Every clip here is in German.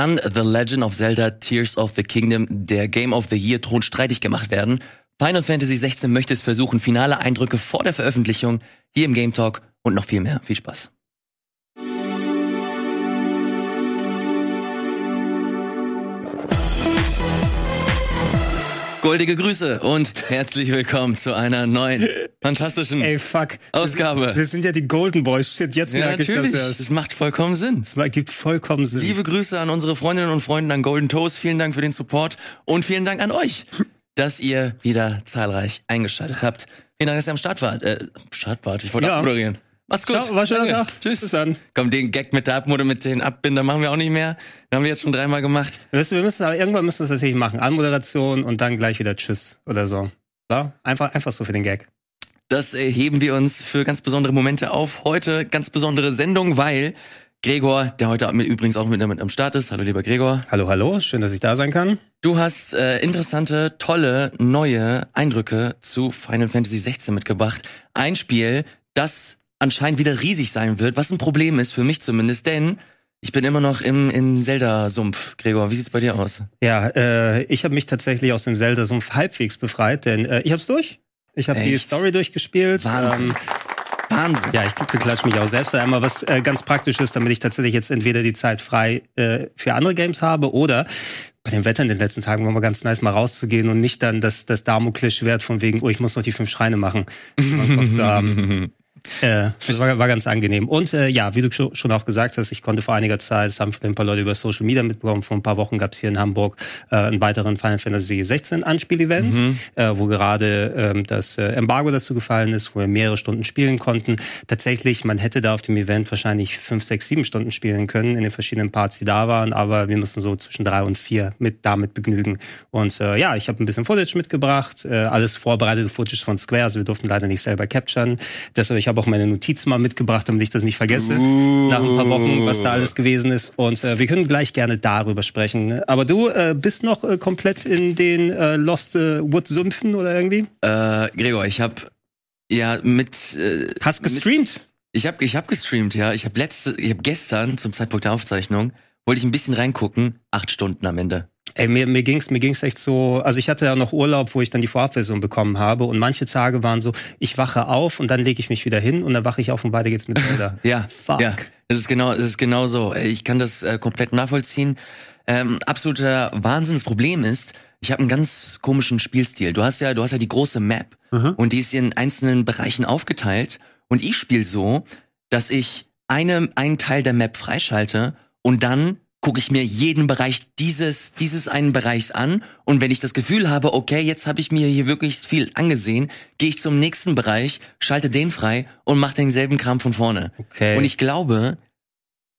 kann The Legend of Zelda Tears of the Kingdom der Game of the Year Thron streitig gemacht werden. Final Fantasy 16 möchte es versuchen, finale Eindrücke vor der Veröffentlichung hier im Game Talk und noch viel mehr. Viel Spaß. Goldige Grüße und herzlich willkommen zu einer neuen fantastischen Ey, fuck. Ausgabe. Wir sind ja die Golden Boys. Shit, jetzt ja, merke ich, natürlich. dass Das macht vollkommen Sinn. es ergibt vollkommen Sinn. Liebe Grüße an unsere Freundinnen und Freunde an Golden Toast. Vielen Dank für den Support und vielen Dank an euch, dass ihr wieder zahlreich eingeschaltet habt. Vielen Dank, dass ihr am Start wart. Äh, Start wart. Ich wollte Ja. abmoderieren. Macht's gut. Ciao, war schöner Danke. Tag. Tschüss. Bis dann. Komm, den Gag mit der Abmode, mit den Abbinder machen wir auch nicht mehr. Den haben wir jetzt schon dreimal gemacht. Wir müssen, wir müssen, aber irgendwann müssen wir es natürlich machen. Anmoderation und dann gleich wieder Tschüss oder so. Ja? Einfach, einfach so für den Gag. Das heben wir uns für ganz besondere Momente auf. Heute ganz besondere Sendung, weil Gregor, der heute mit, übrigens auch mit, mit am Start ist. Hallo, lieber Gregor. Hallo, hallo. Schön, dass ich da sein kann. Du hast äh, interessante, tolle, neue Eindrücke zu Final Fantasy 16 mitgebracht. Ein Spiel, das anscheinend wieder riesig sein wird, was ein Problem ist, für mich zumindest, denn ich bin immer noch im, im Zelda-Sumpf. Gregor, wie sieht's bei dir aus? Ja, äh, ich habe mich tatsächlich aus dem Zelda-Sumpf halbwegs befreit, denn äh, ich hab's durch. Ich habe die? Story durchgespielt. Wahnsinn. Ähm, Wahnsinn. Ja, ich beklatsche mich auch selbst einmal, was äh, ganz praktisch ist, damit ich tatsächlich jetzt entweder die Zeit frei äh, für andere Games habe oder bei dem Wetter in den letzten Tagen war mal ganz nice, mal rauszugehen und nicht dann das, das Damoklesschwert von wegen, oh, ich muss noch die fünf Schreine machen. Kopf zu haben. Äh, das war, war ganz angenehm. Und äh, ja, wie du scho- schon auch gesagt hast, ich konnte vor einiger Zeit, das haben ein paar Leute über Social Media mitbekommen, vor ein paar Wochen gab es hier in Hamburg äh, einen weiteren Final Fantasy 16 Anspiel-Event, äh, wo gerade ähm, das äh, Embargo dazu gefallen ist, wo wir mehrere Stunden spielen konnten. Tatsächlich, man hätte da auf dem Event wahrscheinlich fünf, sechs, sieben Stunden spielen können in den verschiedenen Parts, die da waren, aber wir mussten so zwischen drei und vier mit damit begnügen. Und äh, ja, ich habe ein bisschen Footage mitgebracht, äh, alles vorbereitete Footage von Square, also wir durften leider nicht selber capturen. Deshalb, ich habe auch meine Notizen mal mitgebracht, damit ich das nicht vergesse nach ein paar Wochen, was da alles gewesen ist. Und äh, wir können gleich gerne darüber sprechen. Aber du äh, bist noch äh, komplett in den äh, Lost äh, Wood Sümpfen oder irgendwie? Äh, Gregor, ich habe ja mit äh, Hast mit- gestreamt? Ich habe ich hab gestreamt, ja. Ich habe letzte, ich habe gestern zum Zeitpunkt der Aufzeichnung wollte ich ein bisschen reingucken, acht Stunden am Ende. Ey, mir, mir ging's mir ging's echt so, also ich hatte ja noch Urlaub, wo ich dann die Vorabversion bekommen habe und manche Tage waren so, ich wache auf und dann lege ich mich wieder hin und dann wache ich auf und weiter geht's mit Zelda. Ja, Fuck. ja. Es ist genau, es ist genau so. Ich kann das äh, komplett nachvollziehen. Ähm, absoluter Wahnsinn. Das Problem ist, ich habe einen ganz komischen Spielstil. Du hast ja, du hast ja die große Map Mhm. und die ist in einzelnen Bereichen aufgeteilt. Und ich spiele so, dass ich eine, einen Teil der Map freischalte und dann gucke ich mir jeden Bereich dieses, dieses einen Bereichs an. Und wenn ich das Gefühl habe, okay, jetzt habe ich mir hier wirklich viel angesehen, gehe ich zum nächsten Bereich, schalte den frei und mache denselben Kram von vorne. Okay. Und ich glaube,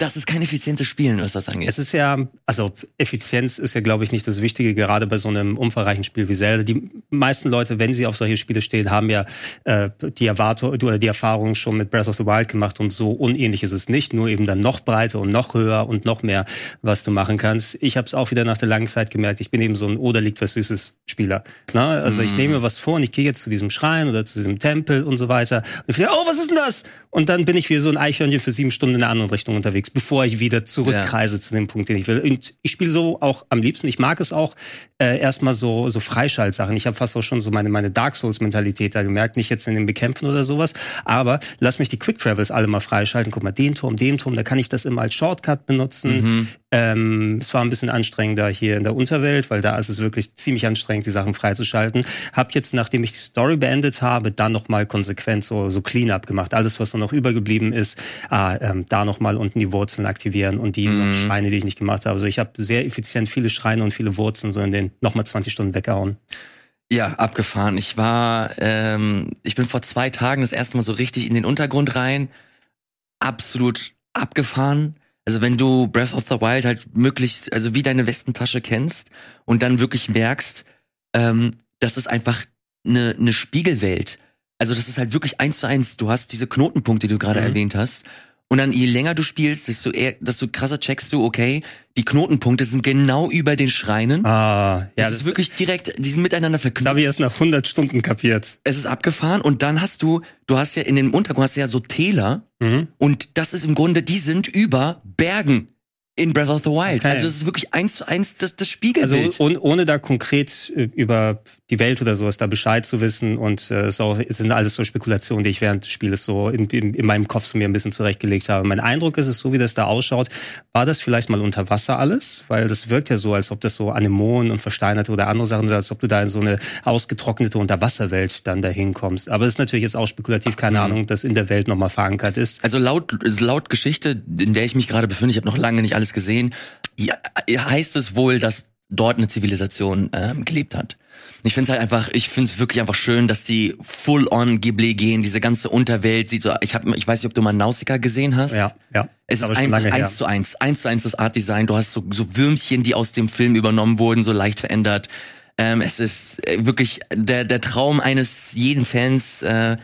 das ist kein effizientes Spielen, was das angeht. Es ist ja, also Effizienz ist ja, glaube ich, nicht das Wichtige, gerade bei so einem umfangreichen Spiel wie Zelda. Die meisten Leute, wenn sie auf solche Spiele stehen, haben ja äh, die Erwartung oder die Erfahrung schon mit Breath of the Wild gemacht und so unähnlich ist es nicht, nur eben dann noch breiter und noch höher und noch mehr, was du machen kannst. Ich habe es auch wieder nach der langen Zeit gemerkt, ich bin eben so ein Oder liegt was Süßes Spieler. Ne? Also ich Mhm. nehme mir was vor und ich gehe jetzt zu diesem Schrein oder zu diesem Tempel und so weiter und ich denke, oh, was ist denn das? Und dann bin ich wie so ein Eichhörnchen für sieben Stunden in einer anderen Richtung unterwegs, bevor ich wieder zurückkreise zu dem Punkt, den ich will. Und ich spiele so auch am liebsten. Ich mag es auch äh, erstmal so so Freischaltsachen. Ich habe fast auch schon so meine meine Dark Souls Mentalität da gemerkt, nicht jetzt in den Bekämpfen oder sowas, aber lass mich die Quick Travels alle mal freischalten. Guck mal, den Turm, den Turm, da kann ich das immer als Shortcut benutzen. Mhm. Ähm, es war ein bisschen anstrengender hier in der Unterwelt, weil da ist es wirklich ziemlich anstrengend, die Sachen freizuschalten. Hab jetzt, nachdem ich die Story beendet habe, dann nochmal konsequent so, so Cleanup gemacht. Alles, was so noch übergeblieben ist, ah, ähm, da nochmal unten die Wurzeln aktivieren und die Mhm. noch Schreine, die ich nicht gemacht habe. Also ich habe sehr effizient viele Schreine und viele Wurzeln so in den nochmal 20 Stunden weggehauen. Ja, abgefahren. Ich war, ähm, ich bin vor zwei Tagen das erste Mal so richtig in den Untergrund rein. Absolut abgefahren. Also wenn du Breath of the Wild halt möglichst, also wie deine Westentasche kennst und dann wirklich merkst, ähm, das ist einfach eine, eine Spiegelwelt. Also das ist halt wirklich eins zu eins. Du hast diese Knotenpunkte, die du gerade Mhm. erwähnt hast. Und dann je länger du spielst, desto eher, desto krasser checkst du, okay, die Knotenpunkte sind genau über den Schreinen. Ah, ja, das, ist wirklich direkt, die sind miteinander das verknüpft. habe ich erst nach 100 Stunden kapiert. Es ist abgefahren und dann hast du, du hast ja in dem Untergrund hast du ja so Täler Mhm. und das ist im Grunde, die sind über Bergen. in Breath of the Wild. Okay. Also es ist wirklich eins zu eins das, das Also Spiegelbild. ohne, ohne da konkret äh, über die Welt oder sowas da Bescheid zu wissen und äh, es, auch, es sind alles so Spekulationen, die ich während des Spieles so in, in, in meinem Kopf so mir ein bisschen zurechtgelegt habe. Mein Eindruck ist es, so wie das da ausschaut, war das vielleicht mal unter Wasser alles? Weil das wirkt ja so, als ob das so Anemonen und versteinerte oder andere Sachen sind, als ob du da in so eine ausgetrocknete Unterwasserwelt dann dahin kommst. Aber es ist natürlich jetzt auch spekulativ, keine Mhm. Ahnung, das in der Welt nochmal verankert ist. Also laut, laut Geschichte, in der ich mich gerade befinde, ich habe noch lange nicht alles gesehen, ja, heißt es wohl, dass dort eine Zivilisation ähm, gelebt hat. Ich finde es halt einfach, ich finde es wirklich einfach schön, dass die full on Ghibli gehen, diese ganze Unterwelt sieht so, ich hab, ich weiß nicht, ob du mal Nausicaa gesehen hast. Ja, ja. Es ist her. eins zu eins, eins zu eins das Art Design. Du hast so, so Würmchen, die aus dem Film übernommen wurden, so leicht verändert. Ähm, es ist äh, wirklich der, der Traum eines jeden Fans, äh,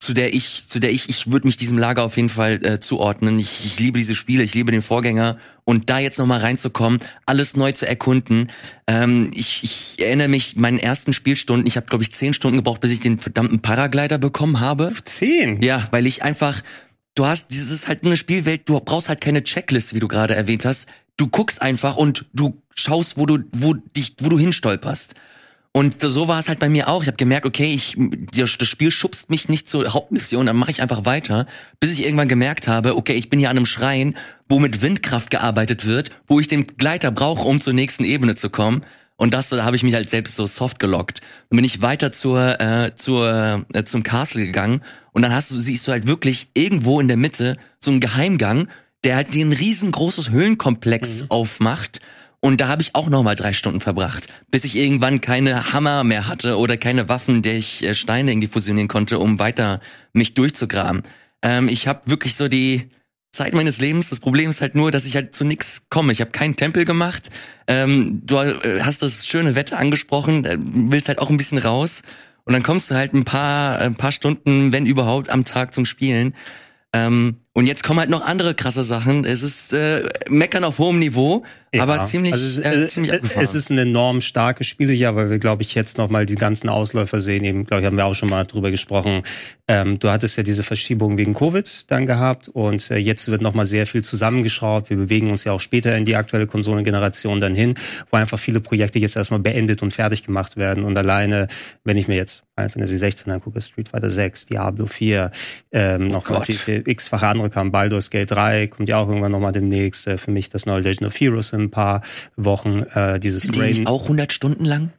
zu der ich, zu der ich, ich würde mich diesem Lager auf jeden Fall äh, zuordnen. Ich, ich liebe diese Spiele, ich liebe den Vorgänger und da jetzt noch mal reinzukommen, alles neu zu erkunden. Ähm, ich, ich erinnere mich meinen ersten Spielstunden. Ich habe glaube ich zehn Stunden gebraucht, bis ich den verdammten Paraglider bekommen habe. Zehn? Ja, weil ich einfach, du hast, dieses ist halt eine Spielwelt, du brauchst halt keine Checkliste, wie du gerade erwähnt hast. Du guckst einfach und du schaust, wo du, wo dich, wo du hinstolperst. Und so war es halt bei mir auch. Ich habe gemerkt, okay, ich, das Spiel schubst mich nicht zur Hauptmission, dann mache ich einfach weiter, bis ich irgendwann gemerkt habe, okay, ich bin hier an einem Schrein, wo mit Windkraft gearbeitet wird, wo ich den Gleiter brauche, um zur nächsten Ebene zu kommen. Und das, da habe ich mich halt selbst so soft gelockt. Dann bin ich weiter zur, äh, zur, äh, zum Castle gegangen und dann hast du, siehst du halt wirklich irgendwo in der Mitte so einen Geheimgang, der halt den riesengroßes Höhlenkomplex aufmacht. Und da habe ich auch noch mal drei Stunden verbracht, bis ich irgendwann keine Hammer mehr hatte oder keine Waffen, der ich äh, Steine irgendwie fusionieren konnte, um weiter mich durchzugraben. Ähm, ich habe wirklich so die Zeit meines Lebens. Das Problem ist halt nur, dass ich halt zu nix komme. Ich habe keinen Tempel gemacht. Ähm, du äh, hast das schöne Wetter angesprochen, äh, willst halt auch ein bisschen raus. Und dann kommst du halt ein paar, ein paar Stunden, wenn überhaupt, am Tag zum Spielen. Ähm, und jetzt kommen halt noch andere krasse Sachen. Es ist äh, Meckern auf hohem Niveau, Ja. aber ziemlich, also es, äh, äh, ziemlich äh, abgefahren. es ist ein enorm starkes Spiel ja, weil wir, glaube ich, jetzt noch mal die ganzen Ausläufer sehen. Eben, glaube ich, haben wir auch schon mal drüber gesprochen. Ähm, du hattest ja diese Verschiebung wegen Covid dann gehabt und äh, jetzt wird noch mal sehr viel zusammengeschraubt. Wir bewegen uns ja auch später in die aktuelle Konsolengeneration dann hin, wo einfach viele Projekte jetzt erstmal beendet und fertig gemacht werden. Und alleine, wenn ich mir jetzt Final Fantasy 16 angucke, Street Fighter 6, Diablo 4, ähm, noch natürlich x-fache andere kamen. Baldur's Gate 3 kommt ja auch irgendwann noch mal demnächst. Äh, für mich das neue Legend of Heroes in ein paar Wochen. Äh, dieses Sind die Rain auch 100 Stunden lang?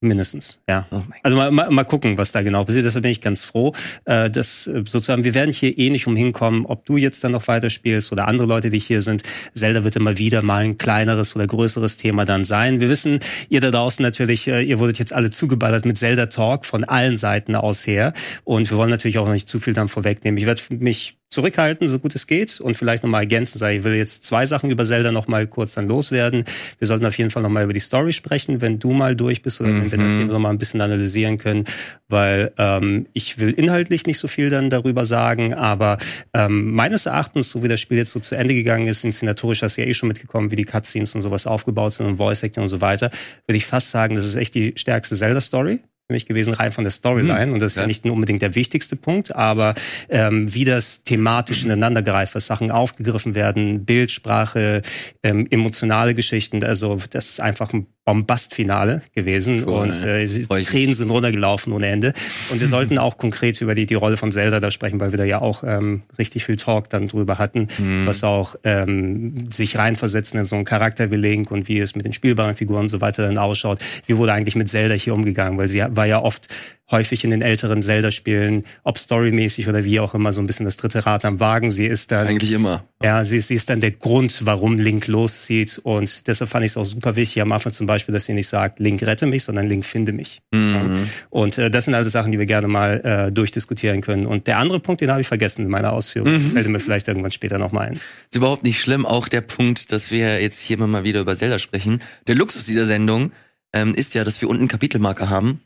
Mindestens, ja. Oh Also mal, mal, mal gucken, was da genau passiert. Deshalb bin ich ganz froh, äh, dass äh, sozusagen wir werden hier eh nicht umhin kommen, ob du jetzt dann noch weiterspielst oder andere Leute, die hier sind. Zelda wird immer wieder mal ein kleineres oder größeres Thema dann sein. Wir wissen, ihr da draußen natürlich, äh, ihr wurdet jetzt alle zugeballert mit Zelda Talk von allen Seiten aus her. Und wir wollen natürlich auch noch nicht zu viel dann vorwegnehmen. Ich werde mich zurückhalten, so gut es geht und vielleicht nochmal ergänzen, sagen, ich will jetzt zwei Sachen über Zelda nochmal kurz dann loswerden. Wir sollten auf jeden Fall nochmal über die Story sprechen, wenn du mal durch bist oder wenn wir das Mhm. hier nochmal ein bisschen analysieren können, weil ähm, ich will inhaltlich nicht so viel dann darüber sagen, aber ähm, meines Erachtens, so wie das Spiel jetzt so zu Ende gegangen ist, inszenatorisch hast du ja eh schon mitgekommen, wie die Cutscenes und sowas aufgebaut sind und Voice Acting und so weiter, würde ich fast sagen, das ist echt die stärkste Zelda-Story für mich gewesen, rein von der Storyline. Und das ist ja ja. nicht unbedingt der wichtigste Punkt, aber ähm, wie das thematisch ineinander greift, was Sachen aufgegriffen werden, Bildsprache, ähm, emotionale Geschichten. Also das ist einfach ein Bombastfinale gewesen Cool, und äh. Tränen sind runtergelaufen ohne Ende. Und wir sollten auch konkret über die, die Rolle von Zelda da sprechen, weil wir da ja auch ähm, richtig viel Talk dann drüber hatten, Mhm. was auch ähm, sich reinversetzen in so einen Charakter wie Link und wie es mit den spielbaren Figuren und so weiter dann ausschaut. Wie wurde eigentlich mit Zelda hier umgegangen? Weil sie war ja oft häufig in den älteren Zelda-Spielen, ob storymäßig oder wie auch immer, so ein bisschen das dritte Rad am Wagen. Sie ist dann Eigentlich immer. ja, sie, sie ist dann der Grund, warum Link loszieht. Und deshalb fand ich es auch super wichtig am Anfang zum Beispiel, dass sie nicht sagt, Link rette mich, sondern Link finde mich. Mhm. Und äh, das sind alles Sachen, die wir gerne mal äh, durchdiskutieren können. Und der andere Punkt, den habe ich vergessen in meiner Ausführung. Mhm. Fällt mir vielleicht irgendwann später nochmal ein. Ist überhaupt nicht schlimm. Auch der Punkt, dass wir jetzt hier immer mal wieder über Zelda sprechen. Der Luxus dieser Sendung ähm, ist ja, dass wir unten Kapitelmarker haben.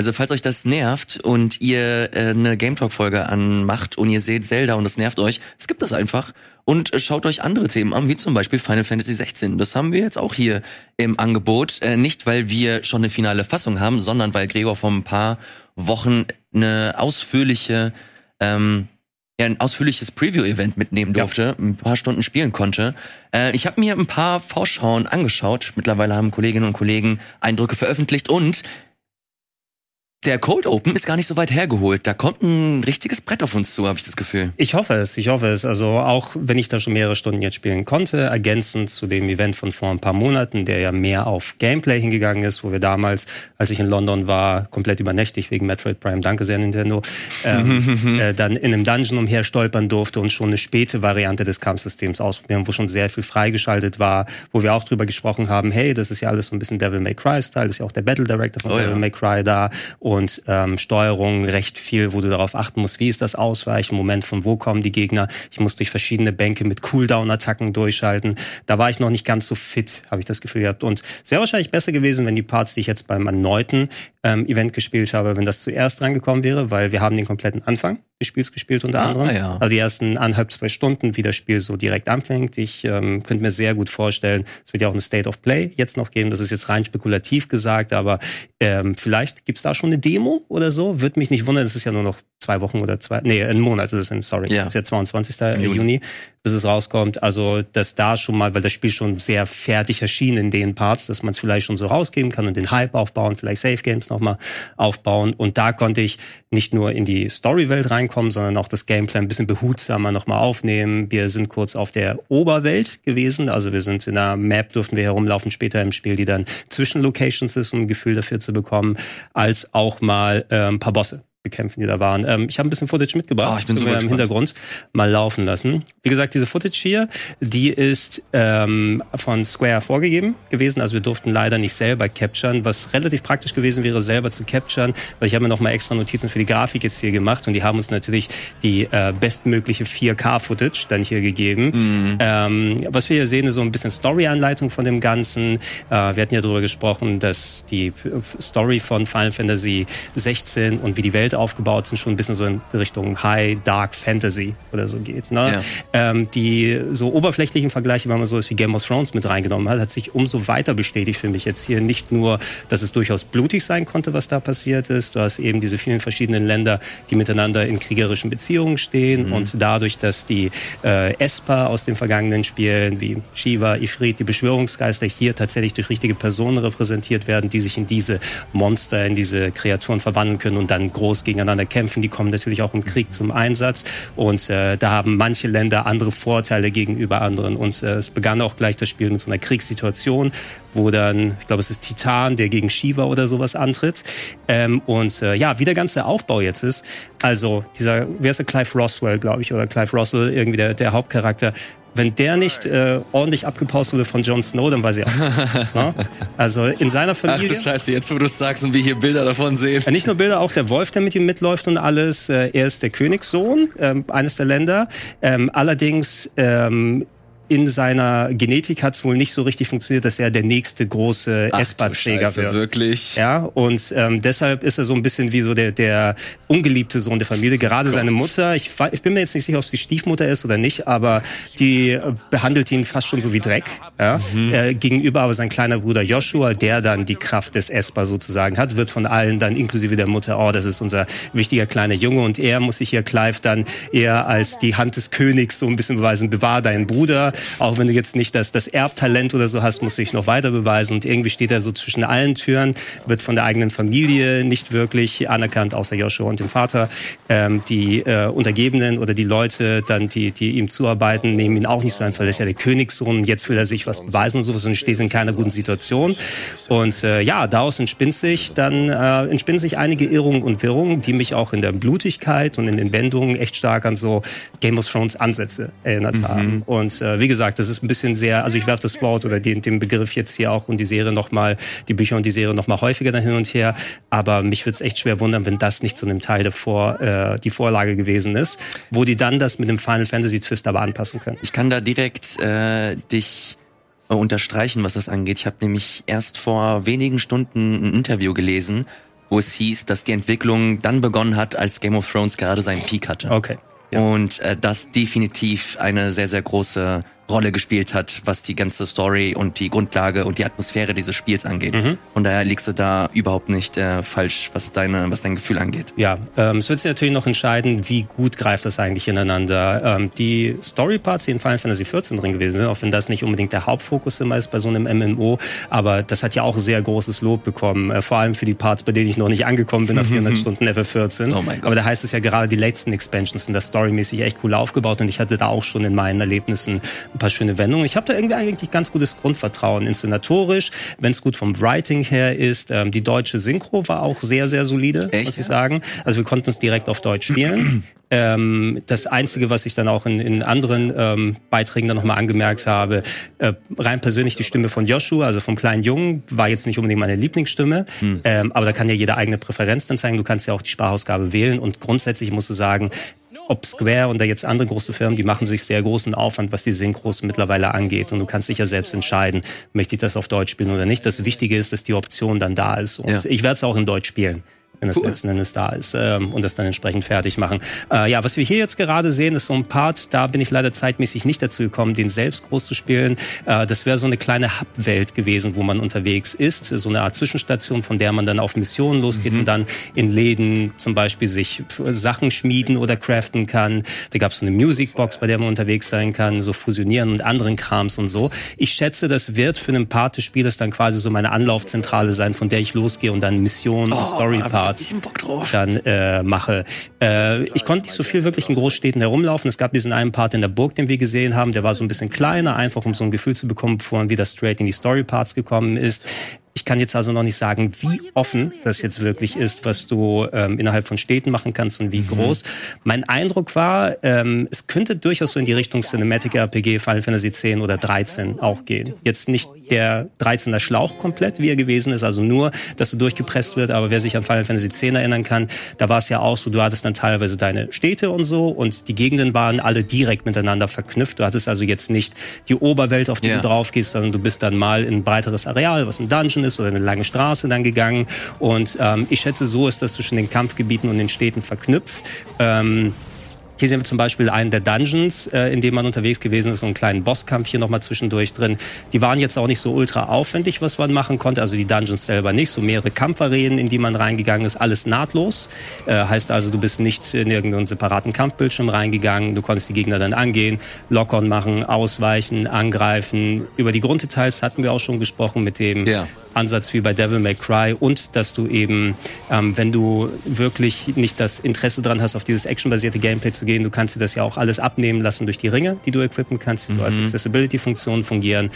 Also falls euch das nervt und ihr äh, eine Game Talk Folge anmacht und ihr seht Zelda und das nervt euch, skippt das einfach und äh, schaut euch andere Themen an, wie zum Beispiel Final Fantasy 16. Das haben wir jetzt auch hier im Angebot. Äh, nicht, weil wir schon eine finale Fassung haben, sondern weil Gregor vor ein paar Wochen eine ausführliche ähm, ja ein ausführliches Preview-Event mitnehmen durfte, ein paar Stunden spielen konnte. Äh, ich habe mir ein paar Vorschauen angeschaut. Mittlerweile haben Kolleginnen und Kollegen Eindrücke veröffentlicht und der Cold Open ist gar nicht so weit hergeholt. Da kommt ein richtiges Brett auf uns zu, habe ich das Gefühl. Ich hoffe es, ich hoffe es. Also auch wenn ich da schon mehrere Stunden jetzt spielen konnte, ergänzend zu dem Event von vor ein paar Monaten, der ja mehr auf Gameplay hingegangen ist, wo wir damals, als ich in London war, komplett übernächtig wegen Metroid Prime, danke sehr Nintendo, ähm, äh, dann in einem Dungeon umher stolpern durfte und schon eine späte Variante des Kampfsystems ausprobieren, wo schon sehr viel freigeschaltet war, wo wir auch drüber gesprochen haben, hey, das ist ja alles so ein bisschen Devil May Cry Style, ist ja auch der Battle Director von oh, Devil ja. May Cry da und ähm, Steuerung recht viel, wo du darauf achten musst, wie ist das Ausweichen, Moment von wo kommen die Gegner. Ich muss durch verschiedene Bänke mit Cooldown-Attacken durchschalten. Da war ich noch nicht ganz so fit, habe ich das Gefühl gehabt. Und es wäre wahrscheinlich besser gewesen, wenn die Parts, die ich jetzt beim erneuten ähm, Event gespielt habe, wenn das zuerst rangekommen wäre, weil wir haben den kompletten Anfang des Spiels gespielt unter ah, anderem. Ja. Also die ersten anderthalb, zwei Stunden, wie das Spiel so direkt anfängt. Ich ähm, könnte mir sehr gut vorstellen, es wird ja auch eine State of Play jetzt noch geben. Das ist jetzt rein spekulativ gesagt, aber ähm, vielleicht gibt's da schon eine Demo oder so. Würde mich nicht wundern, es ist ja nur noch zwei Wochen oder zwei, nee, ein Monat ist es, sorry, ja. ist ja 22. Juni. Juni, bis es rauskommt. Also, dass da schon mal, weil das Spiel schon sehr fertig erschien in den Parts, dass man es vielleicht schon so rausgeben kann und den Hype aufbauen, vielleicht Safe Games nochmal aufbauen. Und da konnte ich nicht nur in die Story-Welt reinkommen, sondern auch das Gameplay ein bisschen behutsamer nochmal aufnehmen. Wir sind kurz auf der Oberwelt gewesen, also wir sind in einer Map, durften wir herumlaufen später im Spiel, die dann zwischen Locations ist, um ein Gefühl dafür zu bekommen, als auch mal äh, ein paar Bosse bekämpfen, die da waren. Ähm, ich habe ein bisschen Footage mitgebracht, oh, ich bin wir im Hintergrund mal laufen lassen. Wie gesagt, diese Footage hier, die ist ähm, von Square vorgegeben gewesen. Also wir durften leider nicht selber capturen, was relativ praktisch gewesen wäre, selber zu capturen, weil ich habe mir noch mal extra Notizen für die Grafik jetzt hier gemacht und die haben uns natürlich die äh, bestmögliche 4K-Footage dann hier gegeben. Mhm. Ähm, was wir hier sehen, ist so ein bisschen Story-Anleitung von dem Ganzen. Äh, wir hatten ja darüber gesprochen, dass die Story von Final Fantasy 16 und wie die Welt Welt aufgebaut sind, schon ein bisschen so in Richtung High Dark Fantasy oder so geht. Ne? Ja. Ähm, die so oberflächlichen Vergleiche, wenn man so ist wie Game of Thrones mit reingenommen hat, hat sich umso weiter bestätigt für mich jetzt hier. Nicht nur, dass es durchaus blutig sein konnte, was da passiert ist. Du hast eben diese vielen verschiedenen Länder, die miteinander in kriegerischen Beziehungen stehen mhm. und dadurch, dass die äh, Esper aus den vergangenen Spielen wie Shiva, Ifrit, die Beschwörungsgeister hier tatsächlich durch richtige Personen repräsentiert werden, die sich in diese Monster, in diese Kreaturen verwandeln können und dann groß groß gegeneinander kämpfen. Die kommen natürlich auch im Krieg zum Einsatz. Und äh, da haben manche Länder andere Vorteile gegenüber anderen. Und äh, es begann auch gleich das Spiel mit so einer Kriegssituation, wo dann, ich glaube, es ist Titan, der gegen Shiva oder sowas antritt. Ähm, und äh, ja, wie der ganze Aufbau jetzt ist. Also dieser, wer ist der Clive Roswell, glaube ich, oder Clive Roswell, irgendwie der, der Hauptcharakter, wenn der nicht äh, ordentlich abgepaust wurde von Jon Snow, dann weiß ich auch. ne? Also in seiner Familie. Ach du Scheiße, jetzt wo du es sagst und wir hier Bilder davon sehen. Äh, nicht nur Bilder, auch der Wolf, der mit ihm mitläuft und alles. Äh, er ist der Königssohn äh, eines der Länder. Ähm, allerdings ähm, in seiner Genetik hat es wohl nicht so richtig funktioniert, dass er der nächste große Esper-Träger wird. Wirklich? Ja, und ähm, deshalb ist er so ein bisschen wie so der, der ungeliebte Sohn der Familie. Gerade Gott. seine Mutter, ich, ich bin mir jetzt nicht sicher, ob sie Stiefmutter ist oder nicht, aber die äh, behandelt ihn fast schon so wie Dreck. Ja? Mhm. Äh, gegenüber aber sein kleiner Bruder Joshua, der dann die Kraft des Esper sozusagen hat, wird von allen dann inklusive der Mutter, oh, das ist unser wichtiger kleiner Junge und er muss sich hier Clive dann eher als die Hand des Königs so ein bisschen beweisen, bewahr deinen Bruder auch wenn du jetzt nicht das, das Erbtalent oder so hast, musst du dich noch weiter beweisen. Und irgendwie steht er so zwischen allen Türen, wird von der eigenen Familie nicht wirklich anerkannt, außer Joshua und dem Vater. Ähm, die äh, Untergebenen oder die Leute, dann die, die ihm zuarbeiten, nehmen ihn auch nicht so ernst, weil er ist ja der Königssohn. Jetzt will er sich was beweisen und sowas und steht in keiner guten Situation. Und äh, ja, daraus entspinnt sich dann äh, entspinnen sich einige Irrungen und Wirrungen, die mich auch in der Blutigkeit und in den Wendungen echt stark an so Game of Thrones Ansätze erinnert mhm. haben. Und äh, wie gesagt, das ist ein bisschen sehr, also ich werfe das Wort oder den, den Begriff jetzt hier auch und die Serie nochmal, die Bücher und die Serie nochmal häufiger dann hin und her. Aber mich würde es echt schwer wundern, wenn das nicht zu einem Teil der Vor, äh, die Vorlage gewesen ist, wo die dann das mit dem Final Fantasy Twist aber anpassen können. Ich kann da direkt äh, dich äh, unterstreichen, was das angeht. Ich habe nämlich erst vor wenigen Stunden ein Interview gelesen, wo es hieß, dass die Entwicklung dann begonnen hat, als Game of Thrones gerade seinen Peak hatte. Okay. Ja. Und äh, das definitiv eine sehr, sehr große Rolle gespielt hat, was die ganze Story und die Grundlage und die Atmosphäre dieses Spiels angeht. Mhm. Und daher liegst du da überhaupt nicht äh, falsch, was deine, was dein Gefühl angeht. Ja, ähm, es wird sich natürlich noch entscheiden, wie gut greift das eigentlich ineinander. Ähm, die Story-Parts, die in Final Fantasy XIV drin gewesen sind, auch wenn das nicht unbedingt der Hauptfokus immer ist bei so einem MMO, aber das hat ja auch sehr großes Lob bekommen, äh, vor allem für die Parts, bei denen ich noch nicht angekommen bin auf 400 Stunden FF14. Oh. Aber da heißt es ja gerade, die letzten Expansions sind da storymäßig echt cool aufgebaut und ich hatte da auch schon in meinen Erlebnissen paar schöne Wendungen. Ich habe da irgendwie eigentlich ganz gutes Grundvertrauen inszenatorisch, wenn es gut vom Writing her ist. Ähm, die deutsche Synchro war auch sehr, sehr solide, Echt, muss ich sagen. Also wir konnten es direkt auf Deutsch spielen. Ähm, das Einzige, was ich dann auch in, in anderen ähm, Beiträgen dann nochmal angemerkt habe, äh, rein persönlich die Stimme von Joshua, also vom kleinen Jungen, war jetzt nicht unbedingt meine Lieblingsstimme, ähm, aber da kann ja jeder eigene Präferenz dann zeigen. Du kannst ja auch die Sprachausgabe wählen und grundsätzlich musst du sagen, ob Square und da jetzt andere große Firmen, die machen sich sehr großen Aufwand, was die Synchros mittlerweile angeht. Und du kannst dich ja selbst entscheiden, möchte ich das auf Deutsch spielen oder nicht. Das Wichtige ist, dass die Option dann da ist. Und Ja. ich werde es auch in Deutsch spielen wenn das Cool. letzten Endes da ist ähm, und das dann entsprechend fertig machen. Äh, ja, was wir hier jetzt gerade sehen, ist so ein Part, da bin ich leider zeitmäßig nicht dazu gekommen, den selbst groß zu spielen. Äh, das wäre so eine kleine Hub-Welt gewesen, wo man unterwegs ist, so eine Art Zwischenstation, von der man dann auf Missionen losgeht und dann in Läden zum Beispiel sich Sachen schmieden oder craften kann. Da gab es so eine Musicbox, bei der man unterwegs sein kann, so fusionieren und anderen Krams und so. Ich schätze, das wird für einen Part des Spieles dann quasi so meine Anlaufzentrale sein, von der ich losgehe und dann Missionen und Story-Parts drauf. dann äh, mache. Äh, ich konnte nicht so viel wirklich in Großstädten herumlaufen. Es gab diesen einen Part in der Burg, den wir gesehen haben, der war so ein bisschen kleiner, einfach um so ein Gefühl zu bekommen, bevor man wieder straight in die Story-Parts gekommen ist. Ich kann jetzt also noch nicht sagen, wie offen das jetzt wirklich ist, was du ähm, innerhalb von Städten machen kannst und wie groß. Mein Eindruck war, ähm, es könnte durchaus so in die Richtung Cinematic RPG Final Fantasy X oder 13 auch gehen. Jetzt nicht der 13er Schlauch komplett, wie er gewesen ist, also nur, dass du durchgepresst wird, aber wer sich an Final Fantasy X erinnern kann, da war es ja auch so, du hattest dann teilweise deine Städte und so und die Gegenden waren alle direkt miteinander verknüpft. Du hattest also jetzt nicht die Oberwelt, auf die Ja. du drauf gehst, sondern du bist dann mal in ein breiteres Areal, was ein Dungeon ist oder eine lange Straße dann gegangen. Und ähm, ich schätze, so ist das zwischen den Kampfgebieten und den Städten verknüpft. Ähm, hier sehen wir zum Beispiel einen der Dungeons, äh, in dem man unterwegs gewesen ist, so einen kleinen Bosskampf hier nochmal zwischendurch drin. Die waren jetzt auch nicht so ultra aufwendig, was man machen konnte, also die Dungeons selber nicht, so mehrere Kampfarenen, in die man reingegangen ist, alles nahtlos. Äh, heißt also, du bist nicht in irgendeinen separaten Kampfbildschirm reingegangen, du konntest die Gegner dann angehen, Lock-on machen, ausweichen, angreifen. Über die Grunddetails hatten wir auch schon gesprochen mit dem Ja. Ansatz wie bei Devil May Cry und dass du eben, ähm, wenn du wirklich nicht das Interesse dran hast, auf dieses actionbasierte Gameplay zu gehen, du kannst dir das ja auch alles abnehmen lassen durch die Ringe, die du equippen kannst, die so als Accessibility-Funktion fungieren.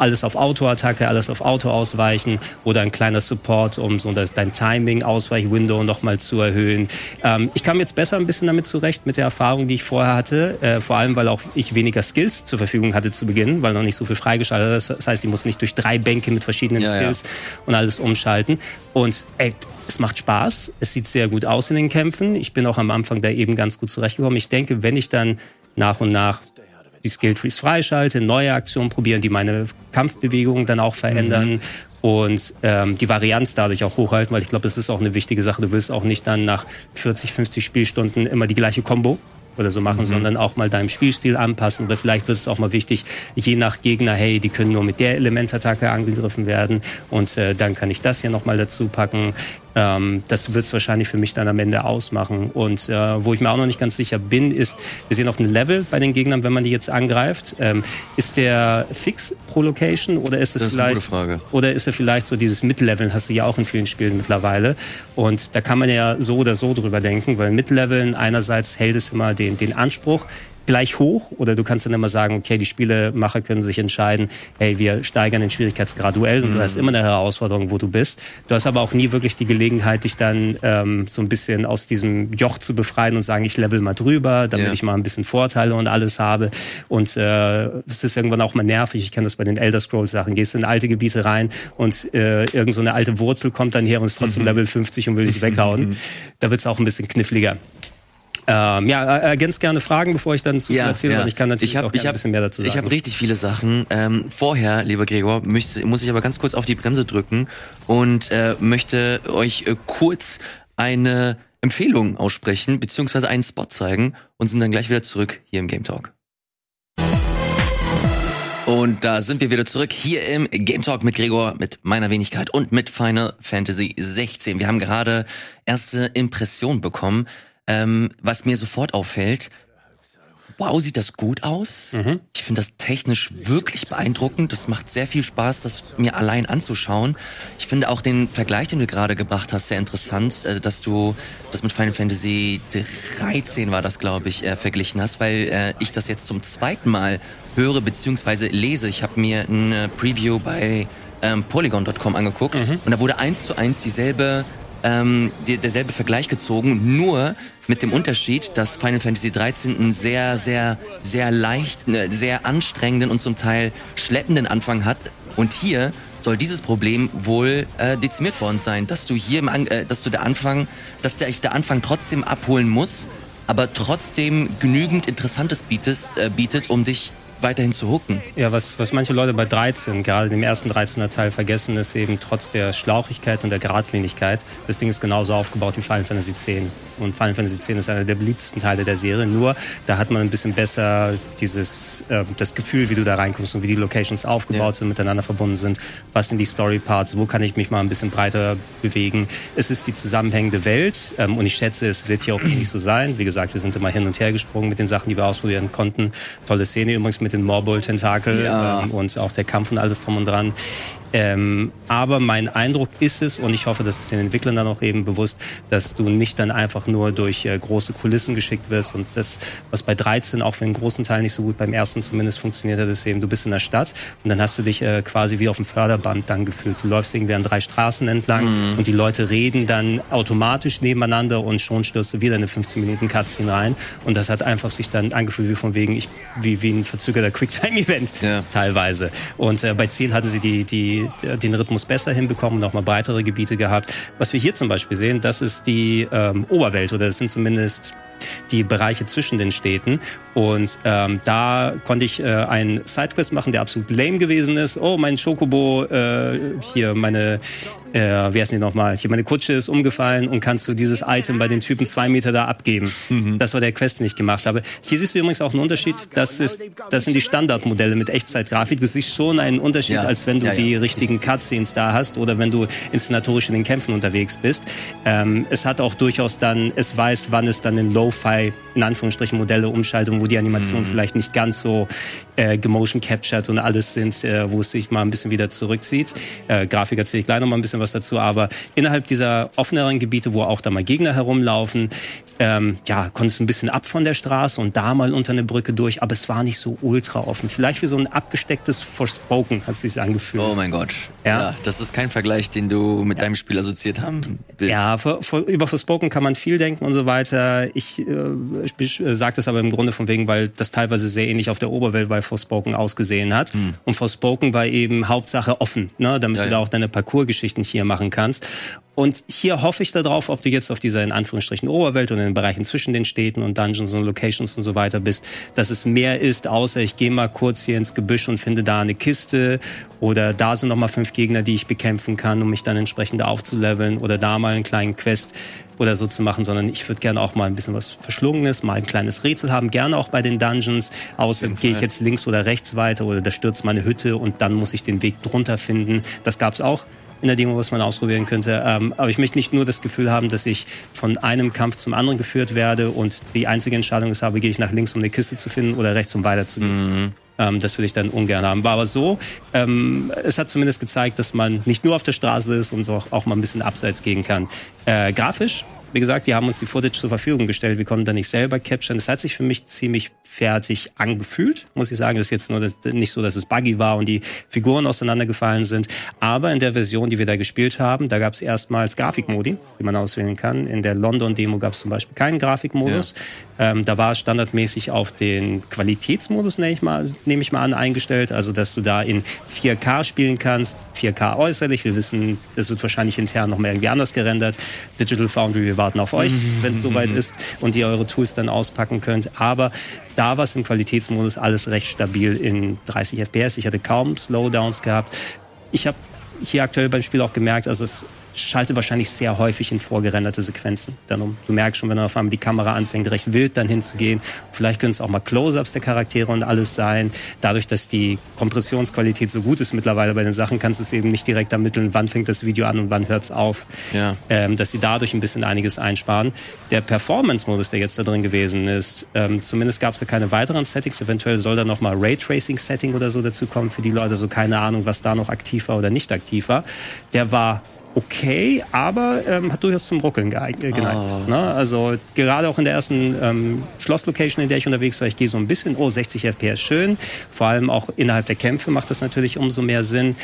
Alles auf Auto-Attacke, alles auf Auto ausweichen oder ein kleiner Support, um so das, dein Timing, Ausweich-Window nochmal zu erhöhen. Ähm, ich kam jetzt besser ein bisschen damit zurecht, mit der Erfahrung, die ich vorher hatte. Äh, vor allem, weil auch ich weniger Skills zur Verfügung hatte zu Beginn, weil noch nicht so viel freigeschaltet ist. Das heißt, ich musste nicht durch drei Bänke mit verschiedenen Ja, ja. Skills und alles umschalten. Und ey, es macht Spaß. Es sieht sehr gut aus in den Kämpfen. Ich bin auch am Anfang da eben ganz gut zurechtgekommen. Ich denke, wenn ich dann nach und nach die Skilltrees freischalte, neue Aktionen probieren, die meine Kampfbewegungen dann auch verändern und ähm, die Varianz dadurch auch hochhalten, weil ich glaube, das ist auch eine wichtige Sache. Du willst auch nicht dann nach 40, 50 Spielstunden immer die gleiche Combo oder so machen, sondern auch mal deinem Spielstil anpassen. Oder vielleicht wird es auch mal wichtig, je nach Gegner, hey, die können nur mit der Elementattacke angegriffen werden und äh, dann kann ich das hier nochmal dazu packen. Ähm, das wird es wahrscheinlich für mich dann am Ende ausmachen. Und äh, wo ich mir auch noch nicht ganz sicher bin, ist, wir sehen auch ein Level bei den Gegnern, wenn man die jetzt angreift. Ähm, ist der fix pro Location oder ist es Das ist eine vielleicht gute Frage. oder ist er vielleicht so dieses Mid-Leveln, hast du ja auch in vielen Spielen mittlerweile. Und da kann man ja so oder so drüber denken, weil Mid-Leveln einerseits hält es immer den, den Anspruch gleich hoch oder du kannst dann immer sagen, okay, die Spielemacher können sich entscheiden, hey, wir steigern den Schwierigkeitsgrad duell und du hast immer eine Herausforderung, wo du bist. Du hast aber auch nie wirklich die Gelegenheit, dich dann ähm, so ein bisschen aus diesem Joch zu befreien und sagen, ich level mal drüber, damit Ja. ich mal ein bisschen Vorteile und alles habe. Und äh, es ist irgendwann auch mal nervig. Ich kenne das bei den Elder Scrolls Sachen. Gehst in alte Gebiete rein und äh, irgend so eine alte Wurzel kommt dann her und ist trotzdem Level 50 und will dich weghauen. Da wird es auch ein bisschen kniffliger. Ähm, ja, ergänzt gerne Fragen, bevor ich dann zu viel erzähle, weil ich kann natürlich ich hab, auch ich hab, ein bisschen mehr dazu sagen. Ich habe richtig viele Sachen. Ähm, vorher, lieber Gregor, möchte, muss ich aber ganz kurz auf die Bremse drücken und äh, möchte euch äh, kurz eine Empfehlung aussprechen, beziehungsweise einen Spot zeigen und sind dann gleich wieder zurück hier im Game Talk. Und da sind wir wieder zurück hier im Game Talk mit Gregor, mit meiner Wenigkeit und mit Final Fantasy 16. Wir haben gerade erste Impressionen bekommen. Ähm, was mir sofort auffällt, wow, sieht das gut aus. Mhm. Ich finde das technisch wirklich beeindruckend. Das macht sehr viel Spaß, das mir allein anzuschauen. Ich finde auch den Vergleich, den du gerade gebracht hast, sehr interessant, äh, dass du das mit Final Fantasy 13 war das, glaube ich, äh, verglichen hast, weil äh, ich das jetzt zum zweiten Mal höre bzw. lese. Ich habe mir ein Preview bei ähm, Polygon.com angeguckt mhm. und da wurde eins zu eins dieselbe ähm, die, derselbe Vergleich gezogen, nur mit dem Unterschied, dass Final Fantasy 13 einen sehr, sehr, sehr leicht, sehr anstrengenden und zum Teil schleppenden Anfang hat. Und hier soll dieses Problem wohl äh, dezimiert worden sein, dass du hier, im An äh, dass du der Anfang, dass der, der Anfang trotzdem abholen muss, aber trotzdem genügend Interessantes bietest, äh, bietet, um dich weiterhin zu hooken. Ja, was, was manche Leute bei 13, gerade im ersten 13er Teil vergessen, ist eben trotz der Schlauchigkeit und der Geradlinigkeit, das Ding ist genauso aufgebaut wie Final Fantasy X. Und Final Fantasy X ist einer der beliebtesten Teile der Serie. Nur, da hat man ein bisschen besser dieses, äh, das Gefühl, wie du da reinkommst und wie die Locations aufgebaut ja. sind, miteinander verbunden sind. Was sind die Story Parts? Wo kann ich mich mal ein bisschen breiter bewegen? Es ist die zusammenhängende Welt. Ähm, und ich schätze, es wird hier auch nicht so sein. Wie gesagt, wir sind immer hin und her gesprungen mit den Sachen, die wir ausprobieren konnten. Tolle Szene übrigens mit mit den Morbol-Tentakel ja. ähm, und auch der Kampf und alles drum und dran. Ähm, aber mein Eindruck ist es, und ich hoffe, dass es den Entwicklern dann auch eben bewusst, dass du nicht dann einfach nur durch äh, große Kulissen geschickt wirst. Und das, was bei 13 auch für einen großen Teil nicht so gut beim ersten zumindest funktioniert hat, ist eben, du bist in der Stadt und dann hast du dich äh, quasi wie auf dem Förderband dann gefühlt. Du läufst irgendwie an drei Straßen entlang mhm. und die Leute reden dann automatisch nebeneinander und schon stürzt du wieder eine 15 Minuten Cutscene rein. Und das hat einfach sich dann angefühlt wie von wegen, ich, wie, wie ein verzögerter Quicktime-Event ja. teilweise. Und äh, bei 10 hatten sie die, die den Rhythmus besser hinbekommen und auch mal breitere Gebiete gehabt. Was wir hier zum Beispiel sehen, das ist die ähm, Oberwelt oder das sind zumindest die Bereiche zwischen den Städten. Und ähm, da konnte ich äh, einen Sidequest machen, der absolut lame gewesen ist. Oh, mein Schokobo, äh, hier meine äh, wie heißen die nochmal? Hier, meine Kutsche ist umgefallen und kannst du dieses Item bei den Typen zwei Meter da abgeben. Mhm. Das war der Quest, den ich gemacht habe. Hier siehst du übrigens auch einen Unterschied. Das ist, das sind die Standardmodelle mit Echtzeitgrafik. Du siehst schon einen Unterschied, ja. als wenn du ja, ja. die richtigen Cutscenes da hast oder wenn du inszenatorisch in den Kämpfen unterwegs bist. Ähm, es hat auch durchaus dann, es weiß, wann es dann in Lo-Fi, in Anführungsstrichen, Modelle umschaltet, wo die Animationen mhm. vielleicht nicht ganz so äh, gemotion captured und alles sind, äh, wo es sich mal ein bisschen wieder zurückzieht. Äh, Grafik erzähle ich gleich noch mal ein bisschen was dazu, aber innerhalb dieser offeneren Gebiete, wo auch da mal Gegner herumlaufen, ähm, ja, konntest du ein bisschen ab von der Straße und da mal unter eine Brücke durch, aber es war nicht so ultra offen. Vielleicht wie so ein abgestecktes Forspoken hat es sich angefühlt. Oh mein Gott. Ja. ja. das ist kein Vergleich, den du mit ja. deinem Spiel assoziiert haben willst. Ja, for, for, über Forspoken kann man viel denken und so weiter. Ich äh, äh sage das aber im Grunde von wegen, weil das teilweise sehr ähnlich auf der Oberwelt bei Forspoken ausgesehen hat. Hm. Und Forspoken war eben Hauptsache offen, ne, damit ja, du da auch deine Parcoursgeschichten hier machen kannst. Und hier hoffe ich darauf, ob du jetzt auf dieser in Anführungsstrichen Oberwelt und in den Bereichen zwischen den Städten und Dungeons und Locations und so weiter bist, dass es mehr ist, außer ich gehe mal kurz hier ins Gebüsch und finde da eine Kiste oder da sind noch mal fünf Gegner, die ich bekämpfen kann, um mich dann entsprechend aufzuleveln oder da mal einen kleinen Quest oder so zu machen, sondern ich würde gerne auch mal ein bisschen was Verschlungenes, mal ein kleines Rätsel haben, gerne auch bei den Dungeons, außer gehe ich jetzt links oder rechts weiter oder da stürzt meine Hütte und dann muss ich den Weg drunter finden. Das gab's auch in der Demo, was man ausprobieren könnte. Ähm, aber ich möchte nicht nur das Gefühl haben, dass ich von einem Kampf zum anderen geführt werde und die einzige Entscheidung ist habe, gehe ich nach links, um eine Kiste zu finden oder rechts, um weiterzugehen. Mhm. Ähm, das würde ich dann ungern haben. War aber so, ähm, es hat zumindest gezeigt, dass man nicht nur auf der Straße ist und so auch, auch mal ein bisschen abseits gehen kann. Äh, grafisch wie gesagt, die haben uns die Footage zur Verfügung gestellt. Wir konnten da nicht selber capturen. Es hat sich für mich ziemlich fertig angefühlt, muss ich sagen. Das ist jetzt nur nicht so, dass es buggy war und die Figuren auseinandergefallen sind. Aber in der Version, die wir da gespielt haben, da gab es erstmals Grafikmodi, die man auswählen kann. In der London-Demo gab es zum Beispiel keinen Grafikmodus. Ja. Ähm, da war standardmäßig auf den Qualitätsmodus, nehme ich, mal, nehme ich mal an, eingestellt. Also, dass du da in 4K spielen kannst. 4K äußerlich. Wir wissen, das wird wahrscheinlich intern noch mal irgendwie anders gerendert. Digital Foundry, wir warten auf euch, mhm. wenn es soweit ist und ihr eure Tools dann auspacken könnt. Aber da war es im Qualitätsmodus alles recht stabil in 30 FPS. Ich hatte kaum Slowdowns gehabt. Ich habe hier aktuell beim Spiel auch gemerkt, also es schalte wahrscheinlich sehr häufig in vorgerenderte Sequenzen dann um. Du merkst schon, wenn auf einmal die Kamera anfängt, recht wild dann hinzugehen. Vielleicht können es auch mal Close-ups der Charaktere und alles sein. Dadurch, dass die Kompressionsqualität so gut ist mittlerweile bei den Sachen, kannst du es eben nicht direkt ermitteln, wann fängt das Video an und wann hört es auf. Ja. Ähm, dass sie dadurch ein bisschen einiges einsparen. Der Performance-Modus, der jetzt da drin gewesen ist, ähm, zumindest gab es ja keine weiteren Settings. Eventuell soll da noch mal Raytracing-Setting oder so dazu kommen für die Leute. So keine Ahnung, was da noch aktiv war oder nicht aktiv war. Der war okay, aber ähm, hat durchaus zum Ruckeln geeignet, äh, geneigt. Oh. Ne? Also gerade auch in der ersten ähm, Schlosslocation, in der ich unterwegs war, ich gehe so ein bisschen, oh, 60 FPS schön. Vor allem auch innerhalb der Kämpfe macht das natürlich umso mehr Sinn.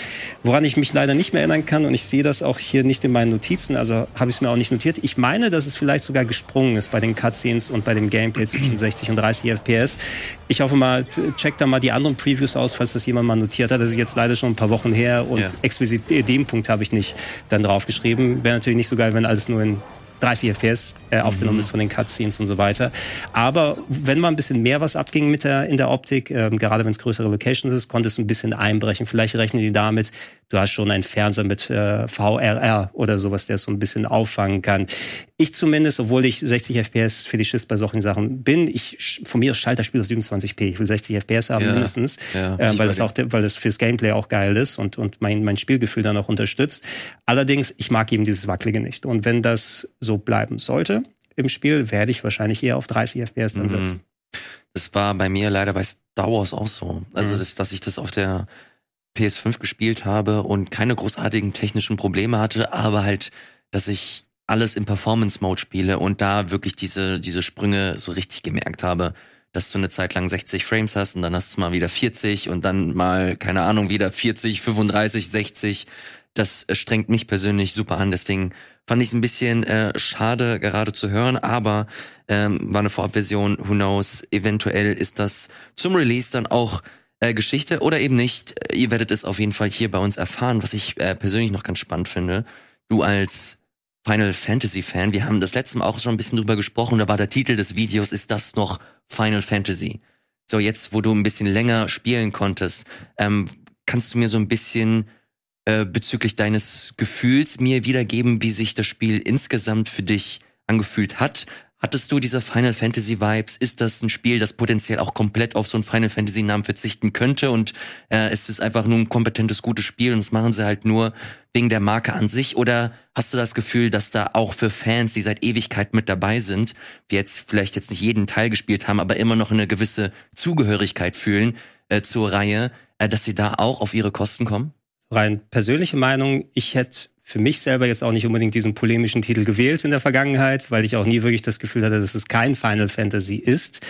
Woran ich mich leider nicht mehr erinnern kann, und ich sehe das auch hier nicht in meinen Notizen, also habe ich es mir auch nicht notiert. Ich meine, dass es vielleicht sogar gesprungen ist bei den Cutscenes und bei dem Gameplay zwischen 60 und 30 FPS. Ich hoffe mal, check da mal die anderen Previews aus, falls das jemand mal notiert hat. Das ist jetzt leider schon ein paar Wochen her und ja. explizit den Punkt habe ich nicht dann draufgeschrieben. Wäre natürlich nicht so geil, wenn alles nur in 30 FPS äh, aufgenommen mhm. ist von den Cutscenes und so weiter. Aber wenn mal ein bisschen mehr was abging mit der in der Optik, ähm, gerade wenn es größere Locations ist, konnte es ein bisschen einbrechen. Vielleicht rechnen die damit, du hast schon einen Fernseher mit äh, VRR oder sowas, der es so ein bisschen auffangen kann. Ich zumindest, obwohl ich 60 FPS für die Schiss bei solchen Sachen bin, ich von mir schalte das Spiel auf 27p. Ich will 60 FPS haben ja, mindestens, ja, äh, weil das auch, weil das fürs Gameplay auch geil ist und und mein mein Spielgefühl dann auch unterstützt. Allerdings, ich mag eben dieses wackelige nicht. Und wenn das so bleiben sollte im Spiel, werde ich wahrscheinlich eher auf 30 FPS dann mhm. setzen. Das war bei mir leider bei Star Wars auch so. Also, mhm. das, dass ich das auf der PS5 gespielt habe und keine großartigen technischen Probleme hatte, aber halt, dass ich alles im Performance Mode spiele und da wirklich diese, diese Sprünge so richtig gemerkt habe, dass du eine Zeit lang 60 Frames hast und dann hast du mal wieder 40 und dann mal, keine Ahnung, wieder 40, 35, 60. Das strengt mich persönlich super an. Deswegen fand ich es ein bisschen äh, schade gerade zu hören, aber ähm, war eine Vorabversion, who knows, eventuell ist das zum Release dann auch äh, Geschichte oder eben nicht. Ihr werdet es auf jeden Fall hier bei uns erfahren, was ich äh, persönlich noch ganz spannend finde. Du als Final Fantasy Fan, wir haben das letzte Mal auch schon ein bisschen drüber gesprochen, da war der Titel des Videos, ist das noch Final Fantasy? So, jetzt, wo du ein bisschen länger spielen konntest, ähm, kannst du mir so ein bisschen äh, bezüglich deines Gefühls mir wiedergeben, wie sich das Spiel insgesamt für dich angefühlt hat? Hattest du diese Final Fantasy Vibes? Ist das ein Spiel, das potenziell auch komplett auf so einen Final Fantasy Namen verzichten könnte und äh, ist es einfach nur ein kompetentes, gutes Spiel und das machen sie halt nur wegen der Marke an sich? Oder hast du das Gefühl, dass da auch für Fans, die seit Ewigkeit mit dabei sind, wir jetzt vielleicht jetzt nicht jeden Teil gespielt haben, aber immer noch eine gewisse Zugehörigkeit fühlen äh, zur Reihe, äh, dass sie da auch auf ihre Kosten kommen? rein persönliche Meinung, ich hätte für mich selber jetzt auch nicht unbedingt diesen polemischen Titel gewählt in der Vergangenheit, weil ich auch nie wirklich das Gefühl hatte, dass es kein Final Fantasy ist.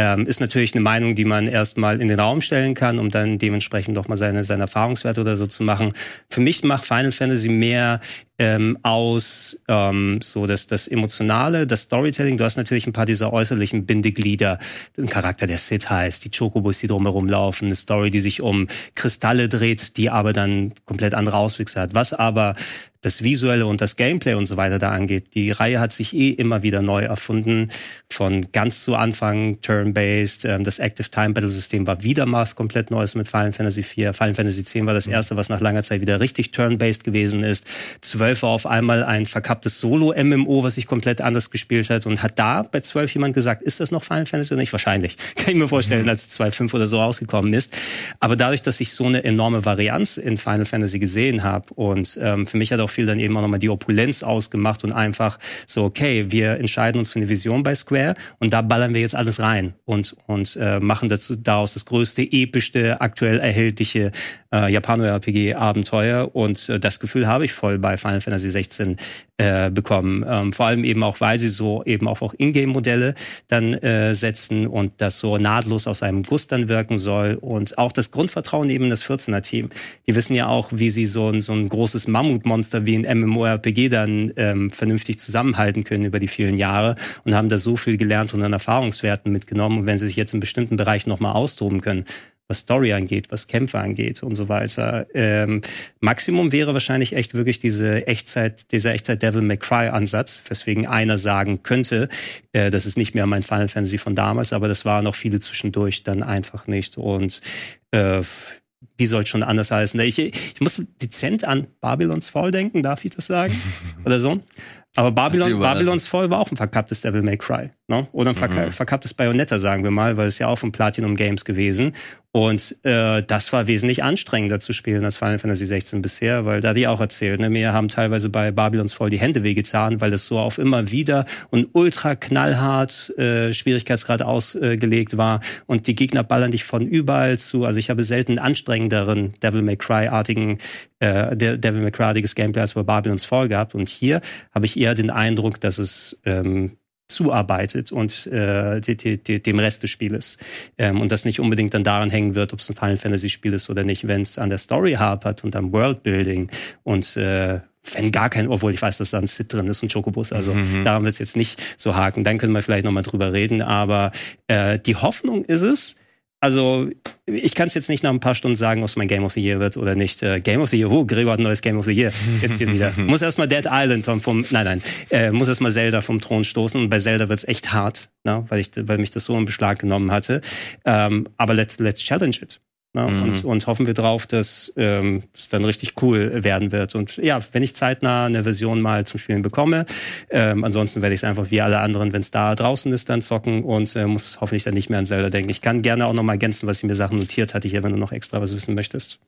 Ähm, ist natürlich eine Meinung, die man erstmal in den Raum stellen kann, um dann dementsprechend doch mal seine, seine Erfahrungswerte oder so zu machen. Für mich macht Final Fantasy mehr ähm, aus ähm, so das, das Emotionale, das Storytelling. Du hast natürlich ein paar dieser äußerlichen Bindeglieder. Ein Charakter, der Sid heißt, die Chocobos, die drumherum laufen, eine Story, die sich um Kristalle dreht, die aber dann komplett andere Auswüchse hat. Was aber das Visuelle und das Gameplay und so weiter da angeht. Die Reihe hat sich eh immer wieder neu erfunden. Von ganz zu Anfang Turn-Based. Ähm, das Active Time Battle System war wieder mal komplett Neues mit Final Fantasy IV. Final Fantasy X war das mhm. erste, was nach langer Zeit wieder richtig Turn-Based gewesen ist. 12 war auf einmal ein verkapptes Solo-MMO, was sich komplett anders gespielt hat. Und hat da bei 12 jemand gesagt, ist das noch Final Fantasy oder nicht? Wahrscheinlich. Kann ich mir vorstellen, mhm. als 2.5 oder so rausgekommen ist. Aber dadurch, dass ich so eine enorme Varianz in Final Fantasy gesehen habe und ähm, für mich hat auch viel dann eben auch nochmal die Opulenz ausgemacht und einfach so, okay, wir entscheiden uns für eine Vision bei Square und da ballern wir jetzt alles rein und, und äh, machen dazu, daraus das größte, epischste, aktuell erhältliche äh, Japano-RPG-Abenteuer und äh, das Gefühl habe ich voll bei Final Fantasy 16 äh, bekommen. Ähm, vor allem eben auch, weil sie so eben auch, auch Ingame-Modelle dann äh, setzen und das so nahtlos aus einem Guss dann wirken soll und auch das Grundvertrauen eben das 14er-Team. Die wissen ja auch, wie sie so ein, so ein großes Mammutmonster wie ein MMORPG dann ähm, vernünftig zusammenhalten können über die vielen Jahre und haben da so viel gelernt und an Erfahrungswerten mitgenommen. Und wenn sie sich jetzt in bestimmten Bereichen nochmal austoben können, was Story angeht, was Kämpfe angeht und so weiter. Ähm, Maximum wäre wahrscheinlich echt wirklich diese Echtzeit, dieser Echtzeit Devil May Cry Ansatz, weswegen einer sagen könnte, äh, das ist nicht mehr mein Final Fantasy von damals, aber das waren noch viele zwischendurch dann einfach nicht und äh, wie soll schon anders heißen? Ich, ich muss dezent an Babylons Fall denken, darf ich das sagen? Oder so? Aber Babylon, Babylons Fall war auch ein verkapptes Devil May Cry. Ne? Oder ein verka mhm. verkapptes Bayonetta, sagen wir mal, weil es ja auch von Platinum Games gewesen. Und äh, das war wesentlich anstrengender zu spielen als Final Fantasy 16 bisher, weil da die auch erzählt, ne, mir haben teilweise bei Babylons Fall die Hände wehgetan, weil das so auf immer wieder und ultra knallhart äh, Schwierigkeitsgrad ausgelegt äh, war. Und die Gegner ballern dich von überall zu. Also ich habe selten anstrengenderen Devil May Cry artigen äh, Devil May Cry artiges Gameplay als bei Babylons Fall gehabt. Und hier habe ich eher den Eindruck, dass es ähm, zuarbeitet und äh, die, die, die, dem Rest des Spieles. Ähm, und das nicht unbedingt dann daran hängen wird, ob es ein Final Fantasy Spiel ist oder nicht, wenn es an der Story hapert und am Worldbuilding und äh, wenn gar kein, obwohl ich weiß, dass da ein Sid drin ist und Chocobus, also mhm. daran wird es jetzt nicht so haken. Dann können wir vielleicht nochmal drüber reden, aber äh, die Hoffnung ist es, also ich kann es jetzt nicht nach ein paar Stunden sagen, ob es mein Game of the Year wird oder nicht. Äh, Game of the Year, oh, Gregor hat ein neues Game of the Year. Jetzt hier wieder. muss erstmal Dead Island vom, nein, nein, äh, muss erstmal Zelda vom Thron stoßen. Und bei Zelda wird's echt hart, ne? weil, ich, weil mich das so in Beschlag genommen hatte. Ähm, aber let's, let's challenge it. Ne? Mhm. Und, und hoffen wir drauf, dass ähm, es dann richtig cool werden wird. Und ja, wenn ich zeitnah eine Version mal zum Spielen bekomme, ähm, ansonsten werde ich es einfach wie alle anderen, wenn es da draußen ist, dann zocken und äh, muss hoffentlich dann nicht mehr an Zelda denken. Ich kann gerne auch noch mal ergänzen, was ich mir Sachen notiert hatte hier, wenn du noch extra was wissen möchtest.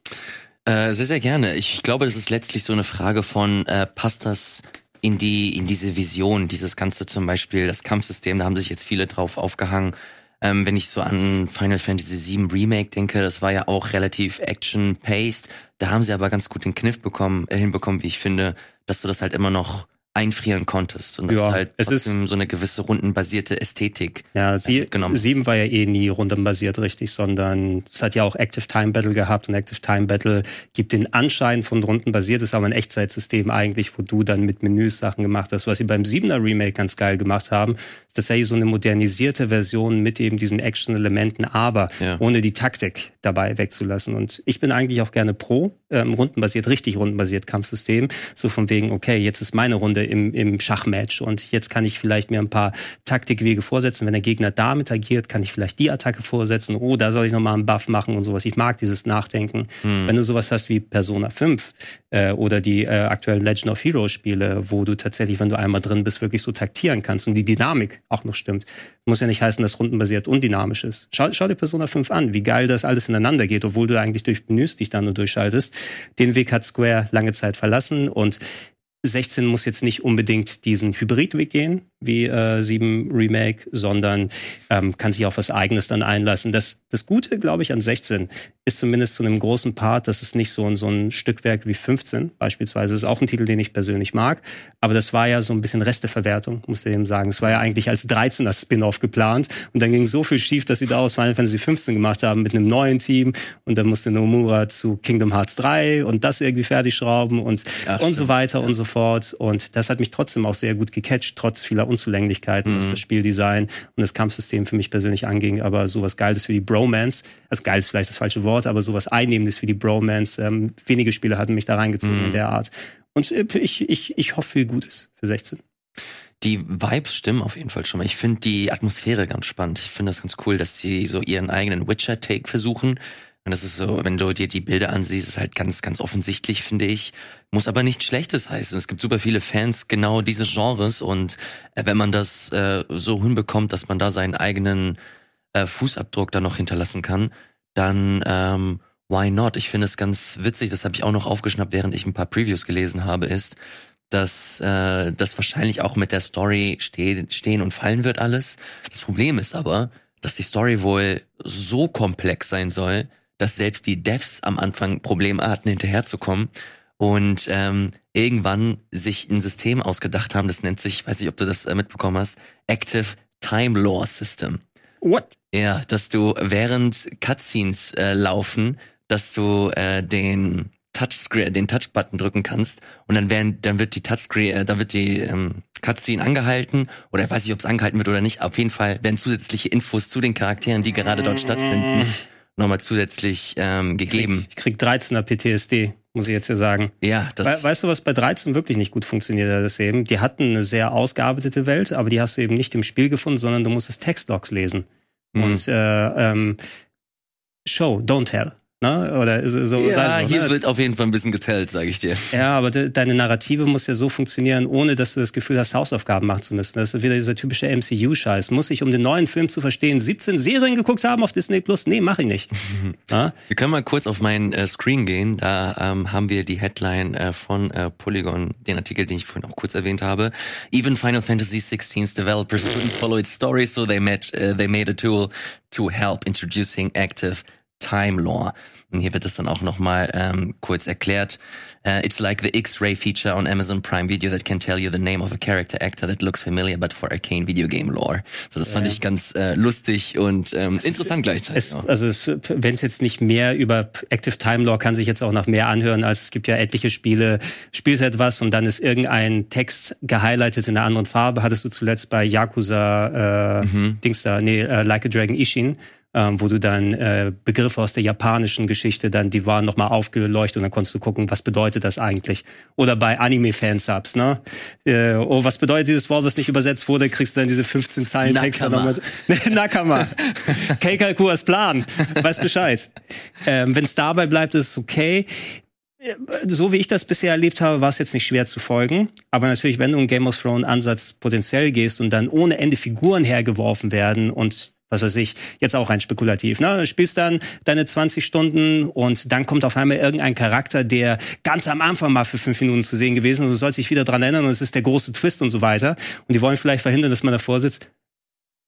Äh, sehr, sehr gerne. Ich glaube, das ist letztlich so eine Frage von, äh, passt das in die, in diese Vision, dieses ganze zum Beispiel, das Kampfsystem, da haben sich jetzt viele drauf aufgehangen. Ähm, wenn ich so an Final Fantasy VII Remake denke, das war ja auch relativ action-paced. Da haben sie aber ganz gut den Kniff bekommen, äh, hinbekommen, wie ich finde, dass du das halt immer noch einfrieren konntest und dass ja, halt es ist so eine gewisse rundenbasierte Ästhetik ja sie, genommen sieben war ja eh nie rundenbasiert richtig sondern es hat ja auch Active Time Battle gehabt und Active Time Battle gibt den Anschein von rundenbasiert. Ist aber ein Echtzeitsystem eigentlich wo du dann mit Menüs Sachen gemacht hast. Was sie beim siebener Remake ganz geil gemacht haben ist tatsächlich so eine modernisierte Version mit eben diesen Action-Elementen aber ja. ohne die Taktik dabei wegzulassen. Und ich bin eigentlich auch gerne pro ähm, rundenbasiert richtig rundenbasiert Kampfsystem. So von wegen okay jetzt ist meine Runde im, im Schachmatch. Und jetzt kann ich vielleicht mir ein paar Taktikwege vorsetzen. Wenn der Gegner damit agiert, kann ich vielleicht die Attacke vorsetzen. Oh, da soll ich nochmal einen Buff machen und sowas. Ich mag dieses Nachdenken. Hm. Wenn du sowas hast wie Persona 5 äh, oder die äh, aktuellen Legend of Heroes Spiele, wo du tatsächlich, wenn du einmal drin bist, wirklich so taktieren kannst und die Dynamik auch noch stimmt. Muss ja nicht heißen, dass rundenbasiert undynamisch ist. Schau, schau dir Persona 5 an, wie geil das alles ineinander geht, obwohl du eigentlich durch Menüs dich dann nur durchschaltest. Den Weg hat Square lange Zeit verlassen und 16 muss jetzt nicht unbedingt diesen Hybridweg gehen, wie äh, 7 Remake, sondern ähm, kann sich auf was Eigenes dann einlassen. Das, das Gute, glaube ich, an 16 ist zumindest zu einem großen Part, dass es nicht so ein, so ein Stückwerk wie 15 beispielsweise ist. Auch ein Titel, den ich persönlich mag. Aber das war ja so ein bisschen Resteverwertung, muss ich eben sagen. Es war ja eigentlich als 13er Spin-off geplant. Und dann ging so viel schief, dass sie daraus Final Fantasy 15 gemacht haben mit einem neuen Team. Und dann musste Nomura zu Kingdom Hearts 3 und das irgendwie fertig schrauben und, Ach, und so weiter ja. und so fort. Und das hat mich trotzdem auch sehr gut gecatcht, trotz vieler Unzulänglichkeiten, mhm. was das Spieldesign und das Kampfsystem für mich persönlich anging. Aber sowas Geiles wie die Bromance, also geil ist vielleicht das falsche Wort, aber sowas Einnehmendes wie die Bromance, ähm, wenige Spiele hatten mich da reingezogen mhm. in der Art. Und äh, ich, ich, ich hoffe viel Gutes für 16. Die Vibes stimmen auf jeden Fall schon mal. Ich finde die Atmosphäre ganz spannend. Ich finde das ganz cool, dass sie so ihren eigenen Witcher-Take versuchen. Und das ist so, wenn du dir die Bilder ansiehst, ist halt ganz, ganz offensichtlich, finde ich. Muss aber nichts Schlechtes heißen. Es gibt super viele Fans genau dieses Genres und äh, wenn man das äh, so hinbekommt, dass man da seinen eigenen äh, Fußabdruck da noch hinterlassen kann, dann ähm, why not? Ich finde es ganz witzig, das habe ich auch noch aufgeschnappt, während ich ein paar Previews gelesen habe, ist, dass äh, das wahrscheinlich auch mit der Story steh stehen und fallen wird alles. Das Problem ist aber, dass die Story wohl so komplex sein soll, dass selbst die Devs am Anfang Probleme hatten, hinterherzukommen und ähm, irgendwann sich ein System ausgedacht haben, das nennt sich, weiß nicht, ob du das äh, mitbekommen hast, Active Time Lore System. What? Ja, dass du während Cutscenes äh, laufen, dass du äh, den Touchscreen, den Touchbutton drücken kannst und dann werden, dann wird die Touchscreen, äh, da wird die ähm, Cutscene angehalten oder ich weiß nicht, ob es angehalten wird oder nicht. Auf jeden Fall werden zusätzliche Infos zu den Charakteren, die gerade dort stattfinden, nochmal zusätzlich ähm, gegeben. Ich krieg, ich krieg 13er PTSD, muss ich jetzt hier sagen. Ja, das. We weißt du, was bei 13 wirklich nicht gut funktioniert hat, das eben? Die hatten eine sehr ausgearbeitete Welt, aber die hast du eben nicht im Spiel gefunden, sondern du musstest Textlogs lesen. Mhm. Und äh, ähm, Show, don't tell. Ne? Oder so. Ja, so, hier ne? wird auf jeden Fall ein bisschen getellt, sage ich dir. Ja, aber de deine Narrative muss ja so funktionieren, ohne dass du das Gefühl hast, Hausaufgaben machen zu müssen. Das ist wieder dieser typische MCU-Scheiß. Muss ich, um den neuen Film zu verstehen, 17 Serien geguckt haben auf Disney Plus? Nee, mach ich nicht. ja? Wir können mal kurz auf meinen äh, Screen gehen. Da ähm, haben wir die Headline äh, von äh, Polygon, den Artikel, den ich vorhin auch kurz erwähnt habe. Even Final Fantasy XVI's developers couldn't follow its story, so they made, uh, they made a tool to help introducing active Time Lore. Und hier wird es dann auch nochmal ähm, kurz erklärt. Uh, it's like the X-Ray feature on Amazon Prime Video that can tell you the name of a character actor that looks familiar, but for arcane video game lore. So, das fand Ja. ich ganz äh, lustig und ähm, interessant gleichzeitig. Es, also wenn es jetzt nicht mehr über Active Time Lore kann sich jetzt auch nach mehr anhören, als es gibt ja etliche Spiele, spielst etwas und dann ist irgendein Text gehighlightet in einer anderen Farbe. Hattest du zuletzt bei Yakuza äh, Mhm. Dings da, nee, äh, Like a Dragon Ishin, ähm, wo du dann äh, Begriffe aus der japanischen Geschichte dann, die waren nochmal aufgeleuchtet und dann konntest du gucken, was bedeutet das eigentlich. Oder bei Anime-Fansubs, ne? Äh, oh, was bedeutet dieses Wort, was nicht übersetzt wurde, kriegst du dann diese 15 Zeilen Text dann noch Nakama. Keikalkuas Plan. Weiß Bescheid. Ähm, Wenn es dabei bleibt, ist es okay. So wie ich das bisher erlebt habe, war es jetzt nicht schwer zu folgen. Aber natürlich, wenn du einen Game of Thrones Ansatz potenziell gehst und dann ohne Ende Figuren hergeworfen werden und was weiß ich, jetzt auch rein spekulativ, ne? Du spielst dann deine 20 Stunden und dann kommt auf einmal irgendein Charakter, der ganz am Anfang mal für fünf Minuten zu sehen gewesen ist und du sollst dich wieder dran erinnern und es ist der große Twist und so weiter. Und die wollen vielleicht verhindern, dass man davor sitzt.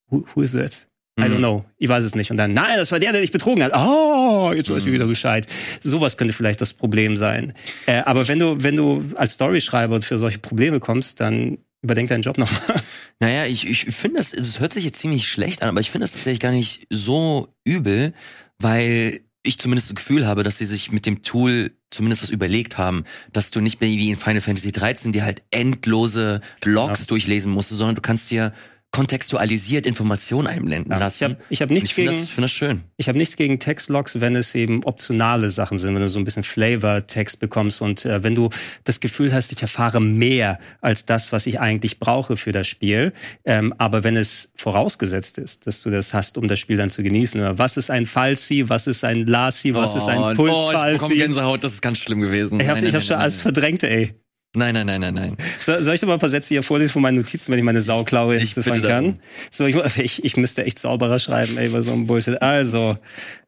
Who, who is that? I don't Mhm. know. Ich weiß es nicht. Und dann, nein, das war der, der dich betrogen hat. Oh, jetzt weiß ich Mhm. wieder Bescheid. Sowas könnte vielleicht das Problem sein. Äh, aber wenn du, wenn du als Storyschreiber für solche Probleme kommst, dann überdenk deinen Job nochmal. Naja, ich, ich finde das, es hört sich jetzt ziemlich schlecht an, aber ich finde das tatsächlich gar nicht so übel, weil ich zumindest das Gefühl habe, dass sie sich mit dem Tool zumindest was überlegt haben, dass du nicht mehr wie in Final Fantasy 13 dir halt endlose Logs Ja. durchlesen musst, sondern du kannst dir kontextualisiert Informationen einblenden Ja, lassen. ich hab- ich hab nichts ich finde gegen- das, finde das schön. Ich habe nichts gegen Textlogs, wenn es eben optionale Sachen sind, wenn du so ein bisschen Flavor-Text bekommst und äh, wenn du das Gefühl hast, ich erfahre mehr als das, was ich eigentlich brauche für das Spiel. Ähm, aber wenn es vorausgesetzt ist, dass du das hast, um das Spiel dann zu genießen. Oder Was ist ein Falsi, was ist ein Lasi, was ist ein oh, ich Pulsfalsi? bekomme Gänsehaut, das ist ganz schlimm gewesen. ich habe Nein, ich hab nein, schon nein, alles verdrängt, ey. Nein, nein, nein, nein, nein. So, soll ich noch mal ein paar Sätze hier vorlesen von meinen Notizen, wenn ich meine Sauklaue Ich entziffern bitte kann? So, ich, ich, ich müsste echt sauberer schreiben, ey, bei so einem Bullshit. Also,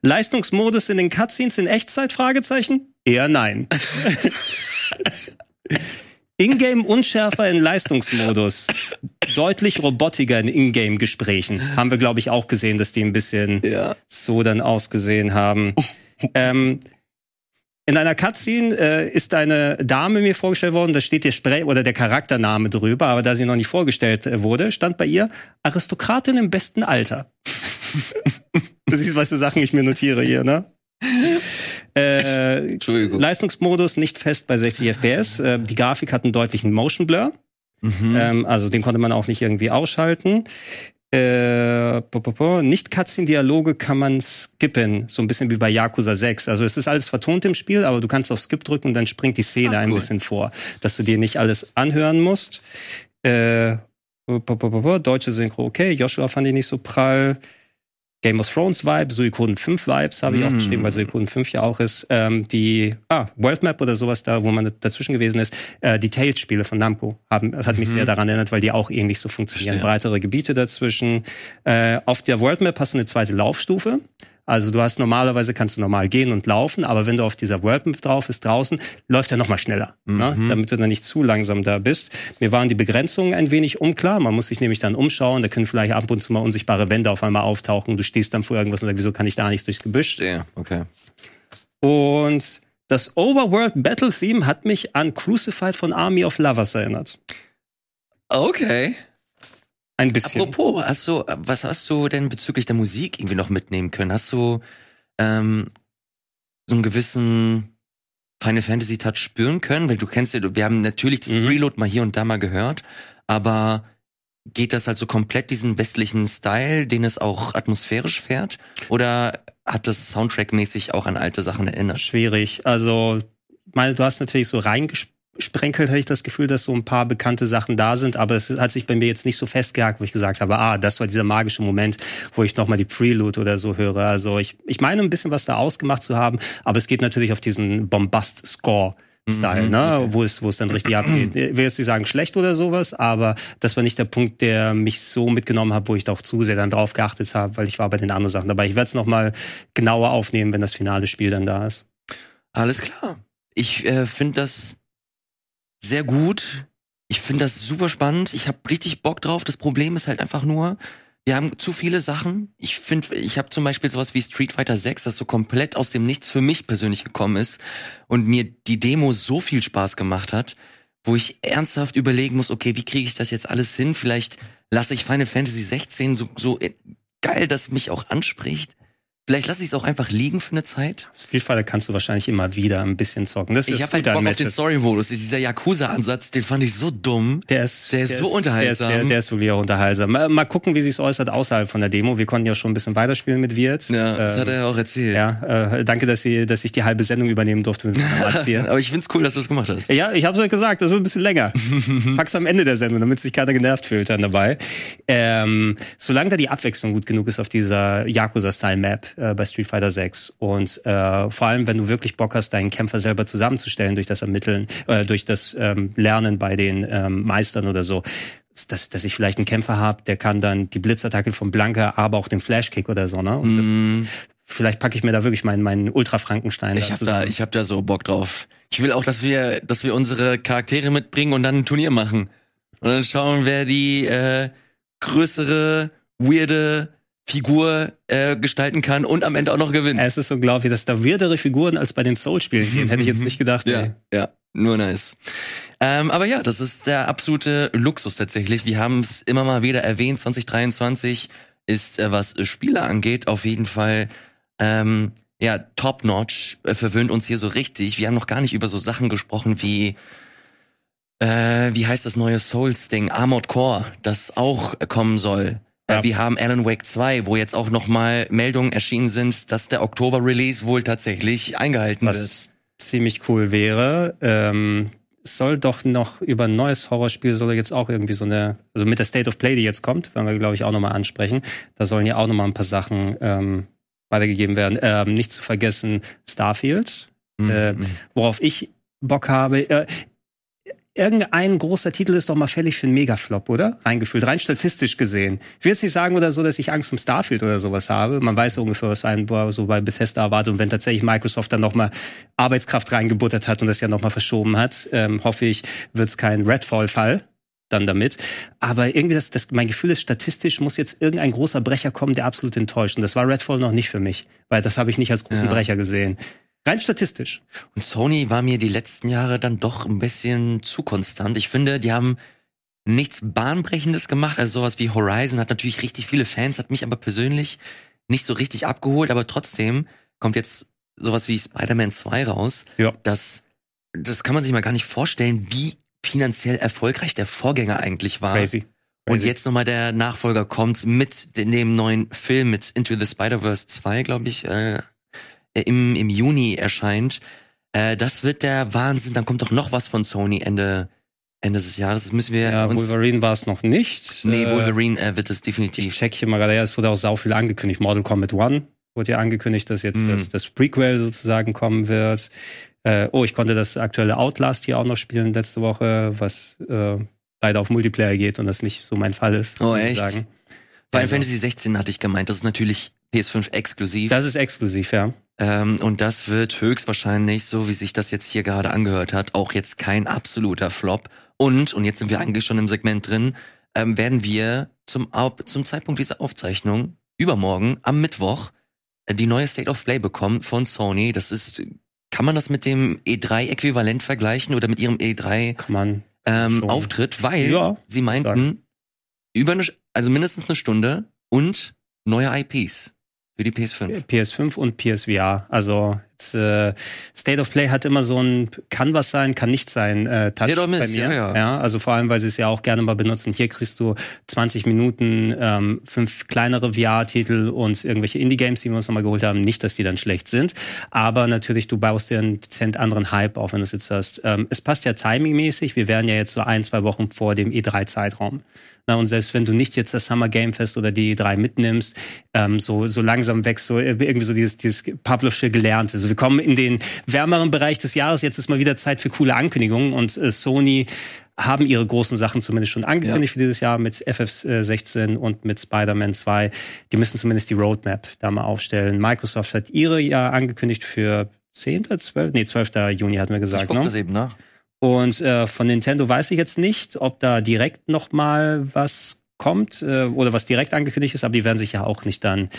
Leistungsmodus in den Cutscenes in Echtzeit? Fragezeichen? Eher nein. Ingame unschärfer in Leistungsmodus. Deutlich robotiger in Ingame-Gesprächen. Haben wir, glaube ich, auch gesehen, dass die ein bisschen Ja. so dann ausgesehen haben. ähm, in einer Cutscene äh, ist eine Dame mir vorgestellt worden, da steht der Spray oder der Charaktername drüber, aber da sie noch nicht vorgestellt äh, wurde, stand bei ihr Aristokratin im besten Alter. du siehst, was für Sachen ich mir notiere hier, ne? Äh, Entschuldigung. Leistungsmodus nicht fest bei 60 FPS. Äh, die Grafik hat einen deutlichen Motion Blur. Mhm. Ähm, also den konnte man auch nicht irgendwie ausschalten. Äh, po, po, po. Nicht Cutscene-Dialoge kann man skippen, so ein bisschen wie bei Yakuza 6. Also es ist alles vertont im Spiel, aber du kannst auf Skip drücken und dann springt die Szene Ach, ein cool. bisschen vor, dass du dir nicht alles anhören musst. Äh. Deutsche Synchro, okay. Joshua fand ich nicht so prall. Game of Thrones Vibe, Suikoden 5 Vibes habe ich auch Mm. geschrieben, weil Suikoden 5 ja auch ist. Ähm, die, ah, World Map oder sowas da, wo man dazwischen gewesen ist. Äh, die Tales-Spiele von Namco haben, das hat mich Mhm. sehr daran erinnert, weil die auch ähnlich so funktionieren. Verstehe. Breitere Gebiete dazwischen. Äh, auf der World Map hast du eine zweite Laufstufe. Also du hast normalerweise kannst du normal gehen und laufen, aber wenn du auf dieser World Map drauf bist draußen, läuft er noch mal schneller, ne? Mhm. damit du dann nicht zu langsam da bist. Mir waren die Begrenzungen ein wenig unklar. Man muss sich nämlich dann umschauen. Da können vielleicht ab und zu mal unsichtbare Wände auf einmal auftauchen. Du stehst dann vor irgendwas und sagst, wieso kann ich da nicht durchs Gebüsch? Verstehe, okay. Und das Overworld Battle Theme hat mich an Crucified von Army of Lovers erinnert. Okay. Ein bisschen. Apropos, hast du, was hast du denn bezüglich der Musik irgendwie noch mitnehmen können? Hast du ähm, so einen gewissen Final Fantasy Touch spüren können? Weil du kennst ja, wir haben natürlich das Mhm. Preload mal hier und da mal gehört, aber geht das halt so komplett diesen westlichen Style, den es auch atmosphärisch fährt? Oder hat das Soundtrack-mäßig auch an alte Sachen erinnert? Schwierig. Also, meine, du hast natürlich so reingespielt gesprenkelt, hatte ich das Gefühl, dass so ein paar bekannte Sachen da sind, aber es hat sich bei mir jetzt nicht so festgehakt, wo ich gesagt habe, ah, das war dieser magische Moment, wo ich nochmal die Prelude oder so höre. Also ich, ich meine ein bisschen was da ausgemacht zu haben, aber es geht natürlich auf diesen Bombast-Score. Style, mhm, ne? Okay. Wo es, wo es dann richtig abgeht. Ich will jetzt nicht sagen schlecht oder sowas, aber das war nicht der Punkt, der mich so mitgenommen hat, wo ich doch zu sehr dann drauf geachtet habe, weil ich war bei den anderen Sachen dabei. Ich werde es nochmal genauer aufnehmen, wenn das finale Spiel dann da ist. Alles klar. Ich äh, finde das sehr gut. Ich finde das super spannend. Ich habe richtig Bock drauf. Das Problem ist halt einfach nur, wir haben zu viele Sachen. Ich finde, ich habe zum Beispiel sowas wie Street Fighter 6, das so komplett aus dem Nichts für mich persönlich gekommen ist und mir die Demo so viel Spaß gemacht hat, wo ich ernsthaft überlegen muss, okay, wie kriege ich das jetzt alles hin? Vielleicht lasse ich Final Fantasy 16 so, so geil, dass mich auch anspricht. Vielleicht lasse ich es auch einfach liegen für eine Zeit. Fighter kannst du wahrscheinlich immer wieder ein bisschen zocken. Das ich habe halt Bock auf den Story-Modus. Dieser Yakuza-Ansatz, den fand ich so dumm. Der ist, der ist der so ist, unterhaltsam. Der ist, der, der ist wirklich auch unterhaltsam. Mal, mal gucken, wie sich's äußert außerhalb von der Demo. Wir konnten ja schon ein bisschen weiterspielen mit Wirt. Ja, das ähm, hat er ja auch erzählt. Ja, äh, danke, dass, Sie, dass ich die halbe Sendung übernehmen durfte mit dem Aber ich find's cool, dass du das gemacht hast. Ja, ich habe es gesagt, das wird ein bisschen länger. Pack's am Ende der Sendung, damit sich keiner genervt fühlt dann dabei. Ähm, solange da die Abwechslung gut genug ist auf dieser Yakuza-Style-Map äh, bei Street Fighter 6. Und äh, vor allem, wenn du wirklich Bock hast, deinen Kämpfer selber zusammenzustellen durch das Ermitteln, äh, durch das ähm, Lernen bei den ähm, Meistern oder so, dass, dass ich vielleicht einen Kämpfer habe, der kann dann die Blitzattacke von Blanca, aber auch den Flashkick oder so, ne? Und das, mm. vielleicht packe ich mir da wirklich meinen, meinen Ultra-Frankenstein. Ich habe da, ich hab da so Bock drauf. Ich will auch, dass wir, dass wir unsere Charaktere mitbringen und dann ein Turnier machen. Und dann schauen, wer die äh, größere, weirde Figur äh, gestalten kann und am Ende auch noch gewinnt. Es ist unglaublich, dass da weirdere Figuren als bei den Soul-Spielen gehen. Hätte ich jetzt nicht gedacht. ja, ey. ja, nur nice. Ähm, aber ja, das ist der absolute Luxus tatsächlich. Wir haben es immer mal wieder erwähnt. 2023 ist, äh, was Spiele angeht, auf jeden Fall ähm, ja top notch. Äh, verwöhnt uns hier so richtig. Wir haben noch gar nicht über so Sachen gesprochen wie äh, wie heißt das neue Souls-Ding? Armored Core, das auch kommen soll. Ja. Wir haben Alan Wake 2, wo jetzt auch nochmal Meldungen erschienen sind, dass der Oktober-Release wohl tatsächlich eingehalten Was wird. ziemlich cool wäre. Ähm, soll doch noch über ein neues Horrorspiel soll jetzt auch irgendwie so eine, also mit der State of Play, die jetzt kommt, werden wir glaube ich auch nochmal ansprechen. Da sollen ja auch nochmal ein paar Sachen ähm, weitergegeben werden. Ähm, nicht zu vergessen Starfield, mhm. äh, worauf ich Bock habe. Äh, irgendein großer Titel ist doch mal fällig für einen Megaflop, oder? Reingefühlt, rein statistisch gesehen. Ich will jetzt nicht sagen oder so, dass ich Angst um Starfield oder sowas habe. Man weiß ungefähr, was einen so bei Bethesda erwartet. Und wenn tatsächlich Microsoft dann nochmal Arbeitskraft reingebuttert hat und das ja nochmal verschoben hat, ähm, hoffe ich, wird es kein Redfall-Fall dann damit. Aber irgendwie, das, das, mein Gefühl ist, statistisch muss jetzt irgendein großer Brecher kommen, der absolut enttäuscht. Und das war Redfall noch nicht für mich, weil das habe ich nicht als großen ja. Brecher gesehen. Rein statistisch. Und Sony war mir die letzten Jahre dann doch ein bisschen zu konstant. Ich finde, die haben nichts Bahnbrechendes gemacht. Also sowas wie Horizon hat natürlich richtig viele Fans, hat mich aber persönlich nicht so richtig abgeholt. Aber trotzdem kommt jetzt sowas wie Spider-Man 2 raus. Ja. Das, das kann man sich mal gar nicht vorstellen, wie finanziell erfolgreich der Vorgänger eigentlich war. Crazy. Und jetzt nochmal der Nachfolger kommt mit dem neuen Film, mit Into the Spider-Verse 2, glaube ich, äh, im, im Juni erscheint. Äh, das wird der Wahnsinn. Dann kommt doch noch was von Sony Ende, Ende des Jahres. Das müssen wir ja, Wolverine war es noch nicht. Nee, äh, Wolverine äh, wird es definitiv. Ich check hier mal gerade, ja, es wurde auch sau viel angekündigt. Mortal Kombat One wurde ja angekündigt, dass jetzt mm. das, das Prequel sozusagen kommen wird. Äh, oh, ich konnte das aktuelle Outlast hier auch noch spielen letzte Woche, was äh, leider auf Multiplayer geht und das nicht so mein Fall ist. Oh, echt? Sagen. Final also. Fantasy 16 hatte ich gemeint, das ist natürlich PS5 exklusiv. Das ist exklusiv, ja. Ähm, und das wird höchstwahrscheinlich, so wie sich das jetzt hier gerade angehört hat, auch jetzt kein absoluter Flop. Und, und jetzt sind wir eigentlich schon im Segment drin, ähm, werden wir zum, zum Zeitpunkt dieser Aufzeichnung übermorgen am Mittwoch äh, die neue State of Play bekommen von Sony. Das ist, kann man das mit dem E3-Äquivalent vergleichen oder mit ihrem E3 ähm, Auftritt? Weil ja, sie meinten, sagen. über eine, also mindestens eine Stunde und neue IPs. Für die PS5. PS5 und PSVR. Also äh, State of Play hat immer so ein kann was sein, kann nicht sein äh, Touch doch, bei Miss, mir. ja, ja. ja, also vor allem, weil sie es ja auch gerne mal benutzen. Hier kriegst du 20 Minuten, ähm, fünf kleinere VR-Titel und irgendwelche Indie-Games, die wir uns nochmal geholt haben. Nicht, dass die dann schlecht sind, aber natürlich, du baust dir einen dezent anderen Hype auf, wenn du es jetzt hast. Ähm, es passt ja timingmäßig. Wir wären ja jetzt so ein, zwei Wochen vor dem E3-Zeitraum. Na, und selbst wenn du nicht jetzt das Summer Game Fest oder die E3 mitnimmst, ähm, so, so langsam wächst so irgendwie so dieses, dieses Pavlovsche Gelernte. Also wir kommen in den wärmeren Bereich des Jahres. Jetzt ist mal wieder Zeit für coole Ankündigungen und äh, Sony haben ihre großen Sachen zumindest schon angekündigt für dieses Jahr mit FF16 und mit Spider-Man 2. Die müssen zumindest die Roadmap da mal aufstellen. Microsoft hat ihre ja angekündigt für 10., 12., nee, 12. Juni hatten wir Ich gesagt, guck ne? das eben nach. Und äh, von Nintendo weiß ich jetzt nicht, ob da direkt noch mal was kommt äh, oder was direkt angekündigt ist, aber die werden sich ja auch nicht dann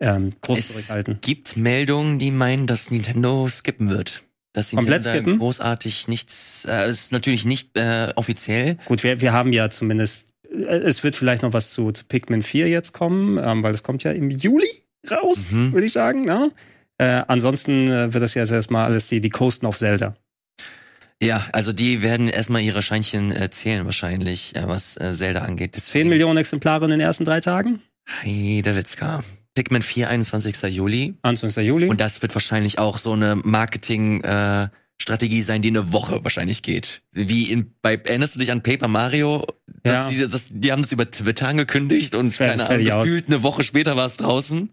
ähm, groß Es zurückhalten. gibt Meldungen, die meinen, dass Nintendo skippen wird. Dass Komplett Nintendo skippen? großartig nichts, äh, ist natürlich nicht äh, offiziell. Gut, wir, wir haben ja zumindest, äh, es wird vielleicht noch was zu, zu Pikmin 4 jetzt kommen, ähm, weil es kommt ja im Juli raus, Mhm. würde ich sagen. Ne? Äh, ansonsten äh, wird das ja jetzt erstmal alles die, die Coasten auf Zelda. Ja, also die werden erstmal ihre Scheinchen äh, zählen wahrscheinlich, äh, was äh, Zelda angeht. 10 Millionen Exemplare in den ersten drei Tagen, Hey, der Witzka. Pikmin 4, 21. Juli. 21. Juli. Und das wird wahrscheinlich auch so eine Marketing äh, Strategie sein, die eine Woche wahrscheinlich geht. Wie in bei erinnerst du dich an Paper Mario? Dass Ja. die, das, die haben das über Twitter angekündigt und Fer- keine Ahnung, fertig aus. gefühlt eine Woche später war es draußen.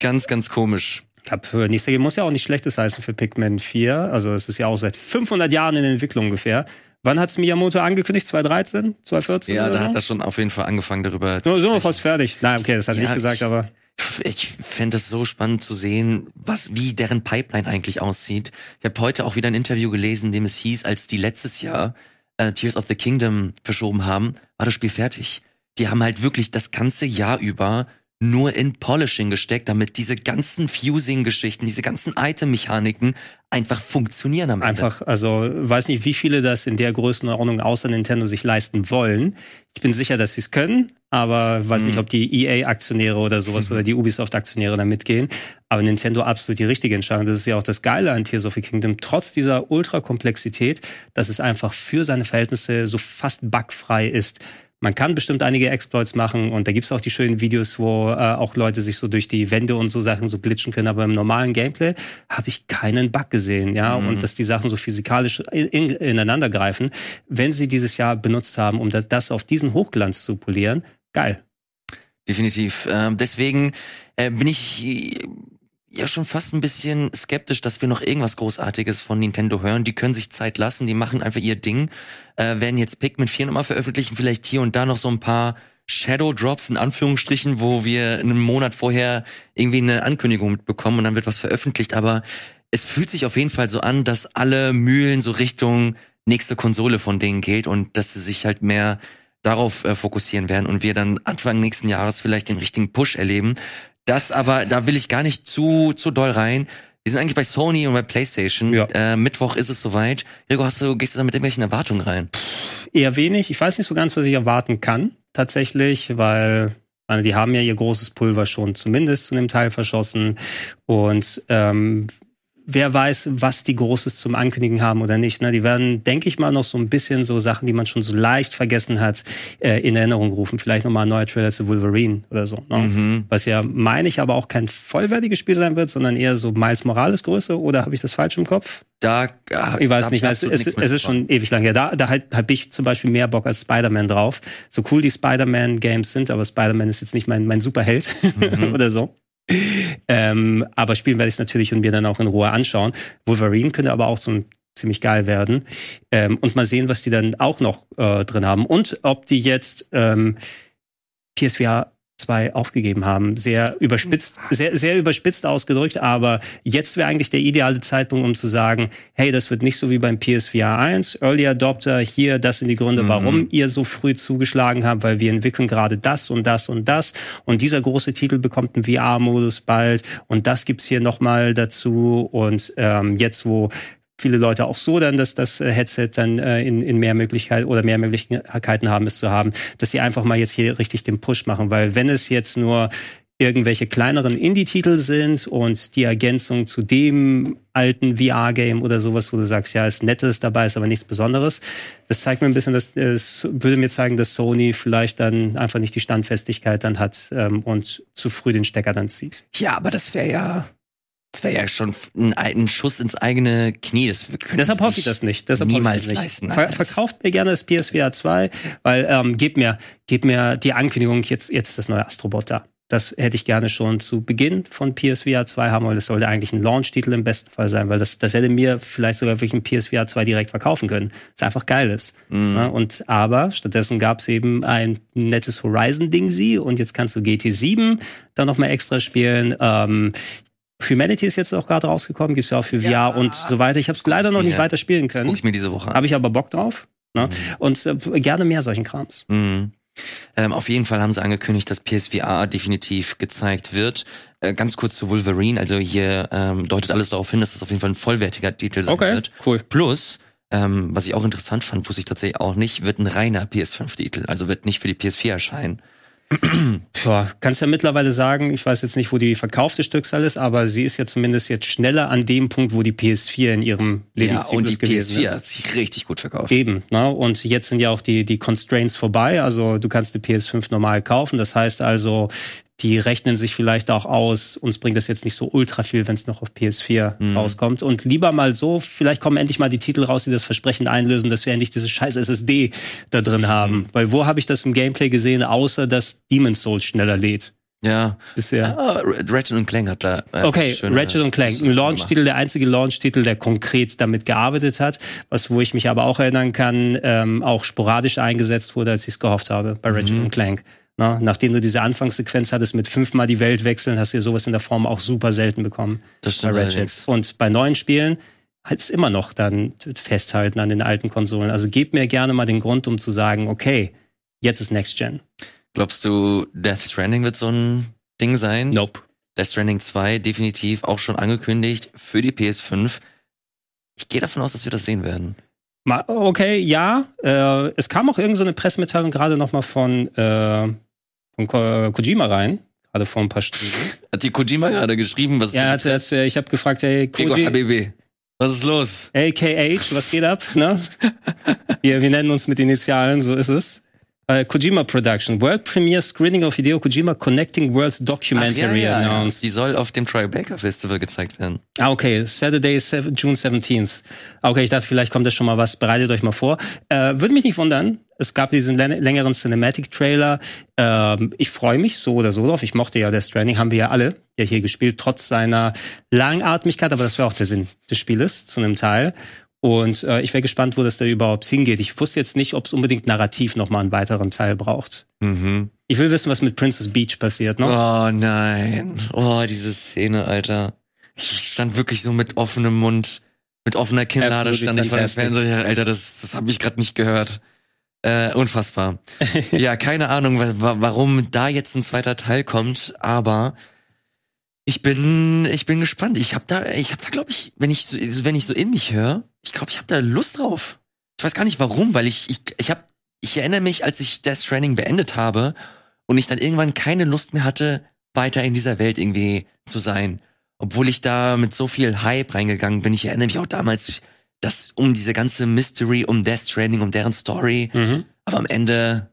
Ganz, ganz komisch. Ich hab für nächste Game muss ja auch nicht schlechtes heißen für Pikmin 4. Also es ist ja auch seit 500 Jahren in Entwicklung ungefähr. Wann hat's Miyamoto angekündigt? 2013? 2014? Ja, da so? hat er schon auf jeden Fall angefangen darüber So, sind wir sprechen. fast fertig. Nein, okay, das hat Ja, nicht gesagt, ich- aber Ich fände es so spannend zu sehen, was, wie deren Pipeline eigentlich aussieht. Ich habe heute auch wieder ein Interview gelesen, in dem es hieß, als die letztes Jahr äh, Tears of the Kingdom verschoben haben, war das Spiel fertig. Die haben halt wirklich das ganze Jahr über nur in Polishing gesteckt, damit diese ganzen Fusing-Geschichten, diese ganzen Item-Mechaniken einfach funktionieren am Ende. einfach, also weiß nicht, wie viele das in der Größenordnung außer Nintendo sich leisten wollen. Ich bin sicher, dass sie es können, aber weiß Mhm. nicht, ob die EA-Aktionäre oder sowas oder die Ubisoft-Aktionäre da mitgehen. Aber Nintendo absolut die richtige Entscheidung. Das ist ja auch das Geile an Tears of the Kingdom. Trotz dieser Ultrakomplexität, dass es einfach für seine Verhältnisse so fast bugfrei ist. Man kann bestimmt einige Exploits machen und da gibt's auch die schönen Videos, wo äh, auch Leute sich so durch die Wände und so Sachen so glitschen können. Aber im normalen Gameplay habe ich keinen Bug gesehen, ja. Mhm. Und dass die Sachen so physikalisch in, in, ineinander greifen. Wenn sie dieses Jahr benutzt haben, um das, das auf diesen Hochglanz zu polieren, geil. Definitiv. Ähm, deswegen äh, bin ich ja schon fast ein bisschen skeptisch, dass wir noch irgendwas Großartiges von Nintendo hören. Die können sich Zeit lassen, die machen einfach ihr Ding. Äh, werden jetzt Pikmin 4 nochmal veröffentlichen, vielleicht hier und da noch so ein paar Shadow Drops in Anführungsstrichen, wo wir einen Monat vorher irgendwie eine Ankündigung mitbekommen und dann wird was veröffentlicht. Aber es fühlt sich auf jeden Fall so an, dass alle Mühlen so Richtung nächste Konsole von denen geht und dass sie sich halt mehr darauf äh, fokussieren werden und wir dann Anfang nächsten Jahres vielleicht den richtigen Push erleben. Das aber, da will ich gar nicht zu, zu doll rein. Wir sind eigentlich bei Sony und bei PlayStation. Ja. Äh, Mittwoch ist es soweit. Rigo, hast du, gehst du da mit irgendwelchen Erwartungen rein? Eher wenig. Ich weiß nicht so ganz, was ich erwarten kann, tatsächlich, weil meine, die haben ja ihr großes Pulver schon zumindest zu einem Teil verschossen. Und ähm, wer weiß, was die Großes zum Ankündigen haben oder nicht. Ne? Die werden, denke ich mal, noch so ein bisschen so Sachen, die man schon so leicht vergessen hat, äh, in Erinnerung rufen. Vielleicht nochmal ein neuer Trailer zu Wolverine oder so. Ne? Mhm. Was ja, meine ich, aber auch kein vollwertiges Spiel sein wird, sondern eher so Miles Morales Größe. Oder habe ich das falsch im Kopf? Da, äh, Ich weiß nicht, es, absolut es, nichts es ist schon ewig lang her. Da, da halt, habe ich zum Beispiel mehr Bock als Spider-Man drauf. So cool die Spider-Man-Games sind, aber Spider-Man ist jetzt nicht mein, mein Superheld Mhm. oder so. Ähm, aber spielen werde ich es natürlich und mir dann auch in Ruhe anschauen. Wolverine könnte aber auch so ein ziemlich geil werden. Ähm, und mal sehen, was die dann auch noch äh, drin haben. Und ob die jetzt ähm, PSVR 2 aufgegeben haben. Sehr überspitzt, sehr, sehr überspitzt ausgedrückt, aber jetzt wäre eigentlich der ideale Zeitpunkt, um zu sagen, hey, das wird nicht so wie beim PSVR 1, Early Adopter, hier, das sind die Gründe, Mhm. warum ihr so früh zugeschlagen habt, weil wir entwickeln gerade das und das und das und dieser große Titel bekommt einen VR-Modus bald und das gibt's hier nochmal dazu und ähm, jetzt, wo viele Leute auch so dann dass das äh, Headset dann äh, in, in mehr Möglichkeiten oder mehr Möglichkeiten haben, es zu haben, dass die einfach mal jetzt hier richtig den Push machen, weil wenn es jetzt nur irgendwelche kleineren Indie-Titel sind und die Ergänzung zu dem alten VR-Game oder sowas, wo du sagst, ja, ist nettes dabei, ist aber nichts Besonderes. Das zeigt mir ein bisschen, dass es würde mir zeigen, dass Sony vielleicht dann einfach nicht die Standfestigkeit dann hat ähm, und zu früh den Stecker dann zieht. Ja, aber das wäre ja das wäre ja schon ein, ein, Schuss ins eigene Knie. Das Deshalb hoffe ich das nicht. Deshalb niemals nicht. leisten. Ver verkauft mir gerne das PSVR 2, weil ähm, gebt mir, gebt mir die Ankündigung, jetzt, jetzt ist das neue Astrobot da. Das hätte ich gerne schon zu Beginn von PSVR 2 haben, weil das sollte eigentlich ein Launch-Titel im besten Fall sein, weil das, das hätte mir vielleicht sogar wirklich ein PSVR 2 direkt verkaufen können. Das einfach geil ist. Mhm. Ja, und aber stattdessen gab es eben ein nettes Horizon-Ding sie und jetzt kannst du GT7 dann nochmal extra spielen. Ähm, Humanity ist jetzt auch gerade rausgekommen, gibt's ja auch für ja, VR und so weiter. Ich habe es leider noch nicht weiter spielen können. Das guck ich mir diese Woche Habe ich aber Bock drauf. Ne? Mhm. Und äh, gerne mehr solchen Krams. Mhm. Ähm, auf jeden Fall haben sie angekündigt, dass PSVR definitiv gezeigt wird. Äh, ganz kurz zu Wolverine. Also hier ähm, deutet alles darauf hin, dass es auf jeden Fall ein vollwertiger Titel sein okay, wird. Cool. Plus, ähm, was ich auch interessant fand, wusste ich tatsächlich auch nicht, wird ein reiner PS5-Titel. Also wird nicht für die PS4 erscheinen. Boah, kannst ja mittlerweile sagen, ich weiß jetzt nicht, wo die verkaufte Stückzahl ist, aber sie ist ja zumindest jetzt schneller an dem Punkt, wo die PS4 in ihrem Lebenszyklus ja, und die PS4 ist. hat sich richtig gut verkauft. Eben, ne? Und jetzt sind ja auch die, die Constraints vorbei, also du kannst eine PS5 normal kaufen, das heißt also, die rechnen sich vielleicht auch aus, uns bringt das jetzt nicht so ultra viel, wenn es noch auf PS4 mhm. rauskommt. Und lieber mal so, vielleicht kommen endlich mal die Titel raus, die das Versprechen einlösen, dass wir endlich diese scheiß SSD da drin haben. Mhm. Weil wo habe ich das im Gameplay gesehen, außer dass Demon's Souls schneller lädt? Ja. Bisher. Ah, Ratchet und Clank hat da. Äh, okay, schöne, Ratchet und Clank. Ein Launch-Titel, der einzige Launch-Titel, der konkret damit gearbeitet hat. Was, wo ich mich aber auch erinnern kann, ähm, auch sporadisch eingesetzt wurde, als ich es gehofft habe, bei Ratchet mhm. und Clank. Na, nachdem du diese Anfangssequenz hattest mit fünfmal die Welt wechseln, hast du ja sowas in der Form auch super selten bekommen. Das stimmt. Bei Ratchet. Und bei neuen Spielen halt es immer noch dann festhalten an den alten Konsolen. Also gebt mir gerne mal den Grund, um zu sagen, okay, jetzt ist Next Gen. Glaubst du, Death Stranding wird so ein Ding sein? Nope. Death Stranding 2 definitiv auch schon angekündigt für die PS5. Ich gehe davon aus, dass wir das sehen werden. Okay, ja. Äh, es kam auch irgendeine so Pressemitteilung gerade noch mal von, äh, von Ko Kojima rein, gerade vor ein paar Stunden. Hat die Kojima gerade geschrieben? Was ja, hat, hat, ich habe gefragt, hey, Koji, HBB. Was ist los? AKH, was geht ab? Ne? wir, wir nennen uns mit Initialen, so ist es. Uh, Kojima Production, World Premiere Screening of Hideo Kojima Connecting Worlds Documentary ja, ja, announced. Ja. Die soll auf dem Tribeca Festival gezeigt werden. Ah, okay. Saturday, June 17th. Ah, okay, ich dachte, vielleicht kommt da schon mal was. Bereitet euch mal vor. Äh, würde mich nicht wundern. Es gab diesen längeren Cinematic-Trailer. Ähm, ich freue mich so oder so drauf. Ich mochte ja Death Stranding, haben wir ja alle ja hier gespielt, trotz seiner Langatmigkeit. Aber das wäre auch der Sinn des Spieles zu einem Teil. Und äh, ich wäre gespannt, wo das da überhaupt hingeht. Ich wusste jetzt nicht, ob es unbedingt narrativ noch mal einen weiteren Teil braucht. Mhm. Ich will wissen, was mit Princess Beach passiert, ne? Oh nein. Oh, diese Szene, Alter. Ich stand wirklich so mit offenem Mund, mit offener Kinnlade stand ich vor dem Fernseher. Alter, das, das habe ich gerade nicht gehört. Äh, unfassbar. ja, keine Ahnung, warum da jetzt ein zweiter Teil kommt, aber ich bin, ich bin gespannt. Ich habe da, ich habe da, glaube ich, wenn ich, so, wenn ich so in mich höre, ich glaube, ich habe da Lust drauf. Ich weiß gar nicht warum, weil ich, ich, ich habe, ich erinnere mich, als ich Death Stranding beendet habe und ich dann irgendwann keine Lust mehr hatte, weiter in dieser Welt irgendwie zu sein. Obwohl ich da mit so viel Hype reingegangen bin. Ich erinnere mich auch damals, dass um diese ganze Mystery, um Death Stranding, um deren Story. Mhm. Aber am Ende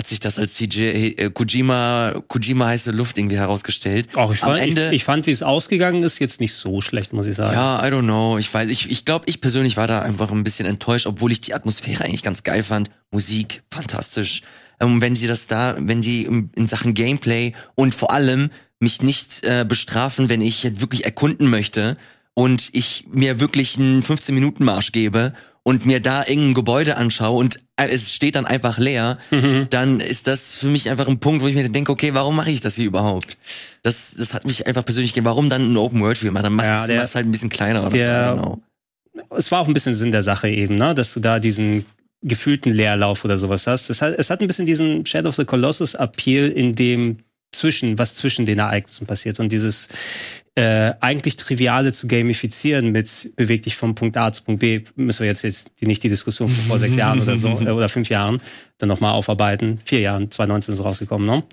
hat sich das als CJ äh, Kojima Kojima heiße Luft irgendwie herausgestellt. Auch ich fand, Am Ende, ich, ich fand, wie es ausgegangen ist, jetzt nicht so schlecht, muss ich sagen. Ja, I don't know. Ich weiß, ich ich glaube, ich persönlich war da einfach ein bisschen enttäuscht, obwohl ich die Atmosphäre eigentlich ganz geil fand. Musik fantastisch. Ähm, wenn sie das da, wenn die in Sachen Gameplay und vor allem mich nicht äh, bestrafen, wenn ich wirklich erkunden möchte und ich mir wirklich einen 15 Minuten Marsch gebe und mir da irgendein Gebäude anschaue und es steht dann einfach leer, mhm. dann ist das für mich einfach ein Punkt, wo ich mir denke, okay, warum mache ich das hier überhaupt? Das, das hat mich einfach persönlich gegeben. Warum dann ein Open World Film? Dann mach ja, es halt ein bisschen kleiner oder der, so, genau. Es war auch ein bisschen Sinn der Sache eben, ne, dass du da diesen gefühlten Leerlauf oder sowas hast. Es hat, es hat ein bisschen diesen Shadow of the Colossus Appeal, in dem zwischen, was zwischen den Ereignissen passiert und dieses äh, eigentlich Triviale zu gamifizieren mit beweg dich vom Punkt A zu Punkt B, müssen wir jetzt, jetzt die, nicht die Diskussion von vor sechs Jahren oder so äh, oder fünf Jahren dann nochmal aufarbeiten. Vier Jahren, 2019 ist rausgekommen, ne?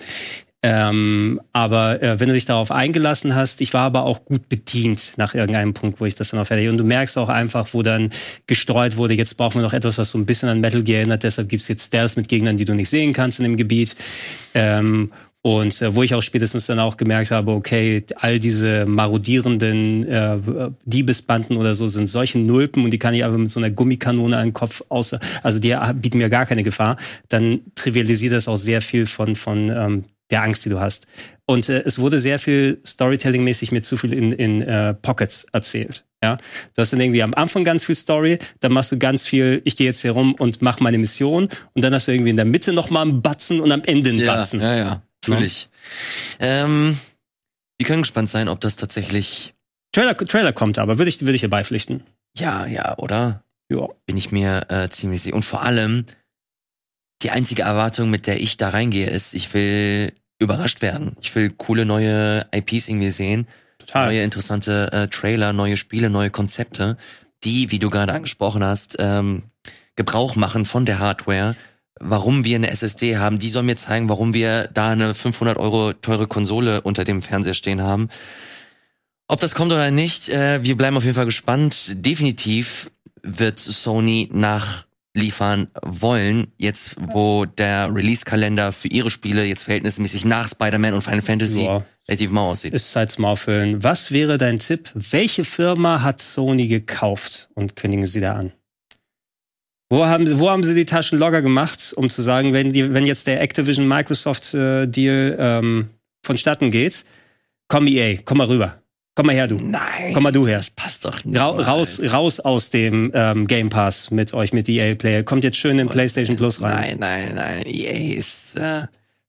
Ähm, aber äh, wenn du dich darauf eingelassen hast, ich war aber auch gut bedient nach irgendeinem Punkt, wo ich das dann auch fertig. Und du merkst auch einfach, wo dann gestreut wurde, jetzt brauchen wir noch etwas, was so ein bisschen an Metal Gear erinnert, deshalb gibt's jetzt Stealth mit Gegnern, die du nicht sehen kannst in dem Gebiet. Ähm, und äh, wo ich auch spätestens dann auch gemerkt habe, okay, all diese marodierenden äh, Diebesbanden oder so sind solche Nulpen und die kann ich aber mit so einer Gummikanone an den Kopf aus, also die bieten mir gar keine Gefahr, dann trivialisiert das auch sehr viel von, von ähm, der Angst, die du hast. Und äh, es wurde sehr viel Storytelling-mäßig mir zu viel in, in äh, Pockets erzählt. Ja, du hast dann irgendwie am Anfang ganz viel Story, dann machst du ganz viel, ich gehe jetzt hier rum und mach meine Mission und dann hast du irgendwie in der Mitte noch mal einen Batzen und am Ende einen ja, Batzen. Ja, ja. Natürlich. Ja. Ähm, wir können gespannt sein, ob das tatsächlich. Trailer, Trailer kommt aber, würde ich, würde ich hier beipflichten. Ja, ja, oder? Ja. Bin ich mir äh, ziemlich sicher. Und vor allem, die einzige Erwartung, mit der ich da reingehe, ist, ich will überrascht werden. Ich will coole neue IPs irgendwie sehen. Total. Neue interessante äh, Trailer, neue Spiele, neue Konzepte, die, wie du gerade angesprochen hast, ähm, Gebrauch machen von der Hardware warum wir eine SSD haben. Die soll mir zeigen, warum wir da eine 500 Euro teure Konsole unter dem Fernseher stehen haben. Ob das kommt oder nicht, äh, wir bleiben auf jeden Fall gespannt. Definitiv wird Sony nachliefern wollen, jetzt wo der Release-Kalender für ihre Spiele jetzt verhältnismäßig nach Spider-Man und Final Fantasy ja. relativ mau aussieht. Ist Zeit zum Auffüllen. Was wäre dein Tipp? Welche Firma hat Sony gekauft und kündigen sie da an? Wo haben, sie, wo haben sie die Taschen locker gemacht, um zu sagen, wenn, die, wenn jetzt der Activision-Microsoft-Deal äh, ähm, vonstatten geht, komm EA, komm mal rüber. Komm mal her, du. Nein. Komm mal du her. Das passt doch nicht. Ra raus, raus aus dem ähm, Game Pass mit euch, mit EA Player. Kommt jetzt schön in Und, PlayStation Plus rein. Nein, nein, nein. EA ist, äh,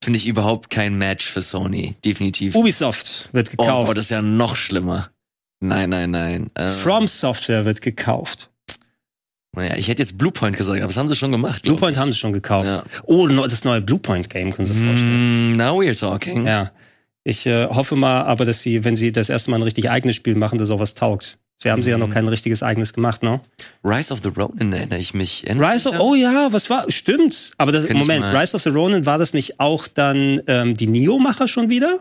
finde ich überhaupt kein Match für Sony. Definitiv. Ubisoft wird gekauft. Oh, oh das ist ja noch schlimmer. Nein, nein, nein. Ähm, From Software wird gekauft. Naja, ich hätte jetzt Bluepoint gesagt, aber das haben sie schon gemacht. Bluepoint haben sie schon gekauft. Ja. Oh, das neue Bluepoint-Game können sie mm, vorstellen. Now we're talking. Ja. Ich äh, hoffe mal aber, dass sie, wenn sie das erste Mal ein richtig eigenes Spiel machen, dass auch was taugt. Sie haben mm. sie ja noch mhm. kein richtiges eigenes gemacht, ne? Rise of the Ronin erinnere ich mich. Rise of, oh ja, was war, stimmt. Aber das, Moment, Rise of the Ronin, war das nicht auch dann ähm, die Neo-Macher schon wieder?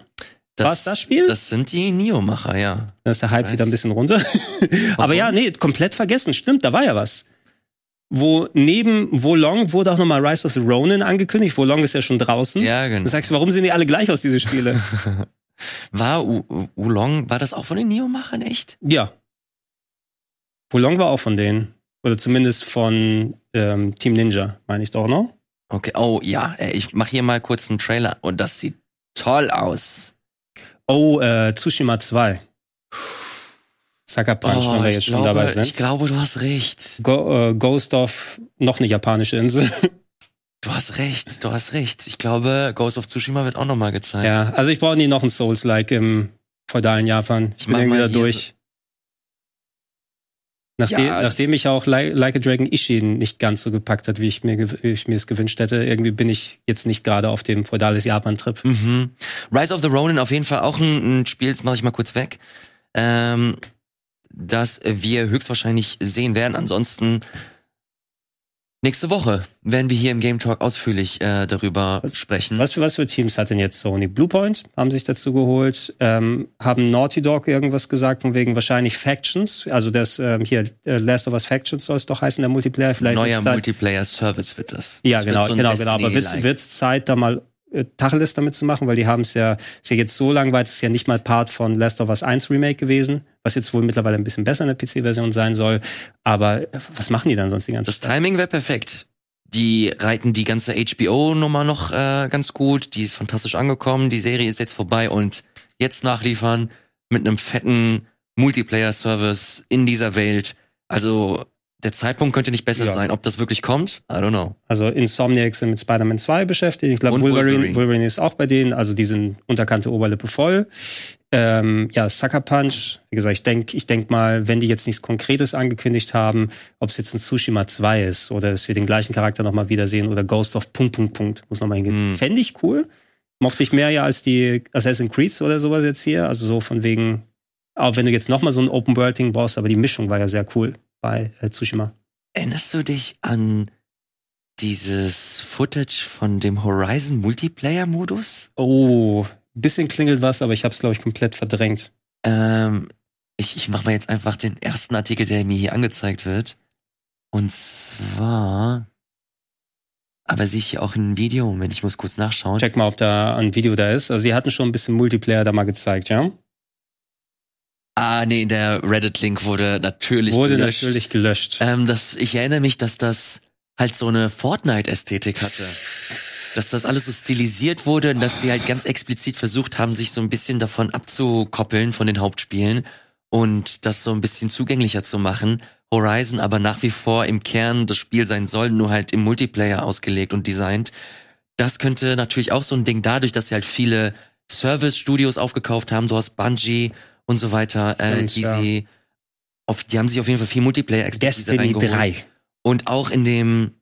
Das, War es das Spiel? Das sind die Neo-Macher, ja. Dann ist der Hype Rise. wieder ein bisschen runter. aber ja, nee, komplett vergessen. Stimmt, da war ja was wo neben Wolong wurde auch nochmal Rise of the Ronin angekündigt. Wolong ist ja schon draußen. Ja, genau. Du sagst, warum sehen die alle gleich aus, diese Spiele? war Wolong, war das auch von den Neo-Machern, echt? Ja. Wolong war auch von denen. Oder zumindest von ähm, Team Ninja, meine ich doch, noch. Okay, oh ja, äh, ich mache hier mal kurz einen Trailer und das sieht toll aus. Oh, äh, Tsushima 2. Sucker Punch, oh, wenn wir jetzt schon glaube, dabei sind. Ich glaube, du hast recht. Go, äh, Ghost of noch eine japanische Insel. Du hast recht, du hast recht. Ich glaube, Ghost of Tsushima wird auch noch mal gezeigt. Ja, also ich brauche nie noch ein Souls-like im feudalen Japan. Ich, ich bin irgendwie da durch. So Nachdem, ja, nachdem ich auch like, like, a Dragon Ishin nicht ganz so gepackt hat, wie ich mir, wie ich mir es gewünscht hätte, irgendwie bin ich jetzt nicht gerade auf dem feudales Japan-Trip. Mhm. Rise of the Ronin auf jeden Fall auch ein, ein Spiel, das mache ich mal kurz weg. Ähm, das wir höchstwahrscheinlich sehen werden. Ansonsten nächste Woche werden wir hier im Game Talk ausführlich äh, darüber was, sprechen. Was für, was für Teams hat denn jetzt Sony? Bluepoint haben sich dazu geholt. Ähm, haben Naughty Dog irgendwas gesagt von wegen wahrscheinlich Factions? Also das ähm, hier äh, Last of Us Factions soll es doch heißen, der Multiplayer. Vielleicht Neuer Multiplayer Service wird das. Ja, das genau, so genau, genau. Aber wird es Zeit, da mal Tacheles damit zu machen, weil die haben es ja, ist ja jetzt so lang weit, es ist ja nicht mal Part von Last of Us 1 Remake gewesen, was jetzt wohl mittlerweile ein bisschen besser in der PC-Version sein soll. Aber äh, was machen die dann sonst die ganze das Zeit? Das Timing wäre perfekt. Die reiten die ganze HBO-Nummer noch äh, ganz gut, die ist fantastisch angekommen, die Serie ist jetzt vorbei und jetzt nachliefern mit einem fetten Multiplayer-Service in dieser Welt. Also der Zeitpunkt könnte nicht besser ja. sein. Ob das wirklich kommt, I don't know. Also Insomniac sind mit Spider-Man 2 beschäftigt. Ich glaube, Wolverine, Wolverine. Wolverine ist auch bei denen. Also die sind unterkante Oberlippe voll. Ähm, ja, Sucker Punch. Wie gesagt, ich denke ich denk mal, wenn die jetzt nichts Konkretes angekündigt haben, ob es jetzt ein Tsushima 2 ist oder dass wir den gleichen Charakter nochmal wiedersehen oder Ghost of Punkt, Punkt, Punkt. Muss nochmal hingehen. Mm. Fände ich cool. Mochte ich mehr ja als die Assassin's Creed oder sowas jetzt hier. Also so von wegen, auch wenn du jetzt nochmal so ein Open-World-Ding brauchst, aber die Mischung war ja sehr cool bei äh, Tsushima. Erinnerst du dich an dieses Footage von dem Horizon Multiplayer-Modus? Oh, bisschen klingelt was, aber ich habe es, glaube ich, komplett verdrängt. Ähm, ich, ich mache mal jetzt einfach den ersten Artikel, der mir hier angezeigt wird. Und zwar. Aber sehe ich hier auch ein Video? Moment, ich muss kurz nachschauen. Check mal, ob da ein Video da ist. Also, die hatten schon ein bisschen Multiplayer da mal gezeigt, ja? Ah, nee, der Reddit-Link wurde natürlich Wurde gelöscht. natürlich gelöscht. Ähm, das, ich erinnere mich, dass das halt so eine Fortnite-Ästhetik hatte. Dass das alles so stilisiert wurde und dass sie halt ganz explizit versucht haben, sich so ein bisschen davon abzukoppeln von den Hauptspielen und das so ein bisschen zugänglicher zu machen. Horizon aber nach wie vor im Kern das Spiel sein soll, nur halt im Multiplayer ausgelegt und designt. Das könnte natürlich auch so ein Ding dadurch, dass sie halt viele Service-Studios aufgekauft haben. Du hast Bungie und so weiter, äh, die ja. sie auf, die haben sich auf jeden Fall viel Multiplayer-Expertise Destiny reingeholt. 3. Und auch in dem,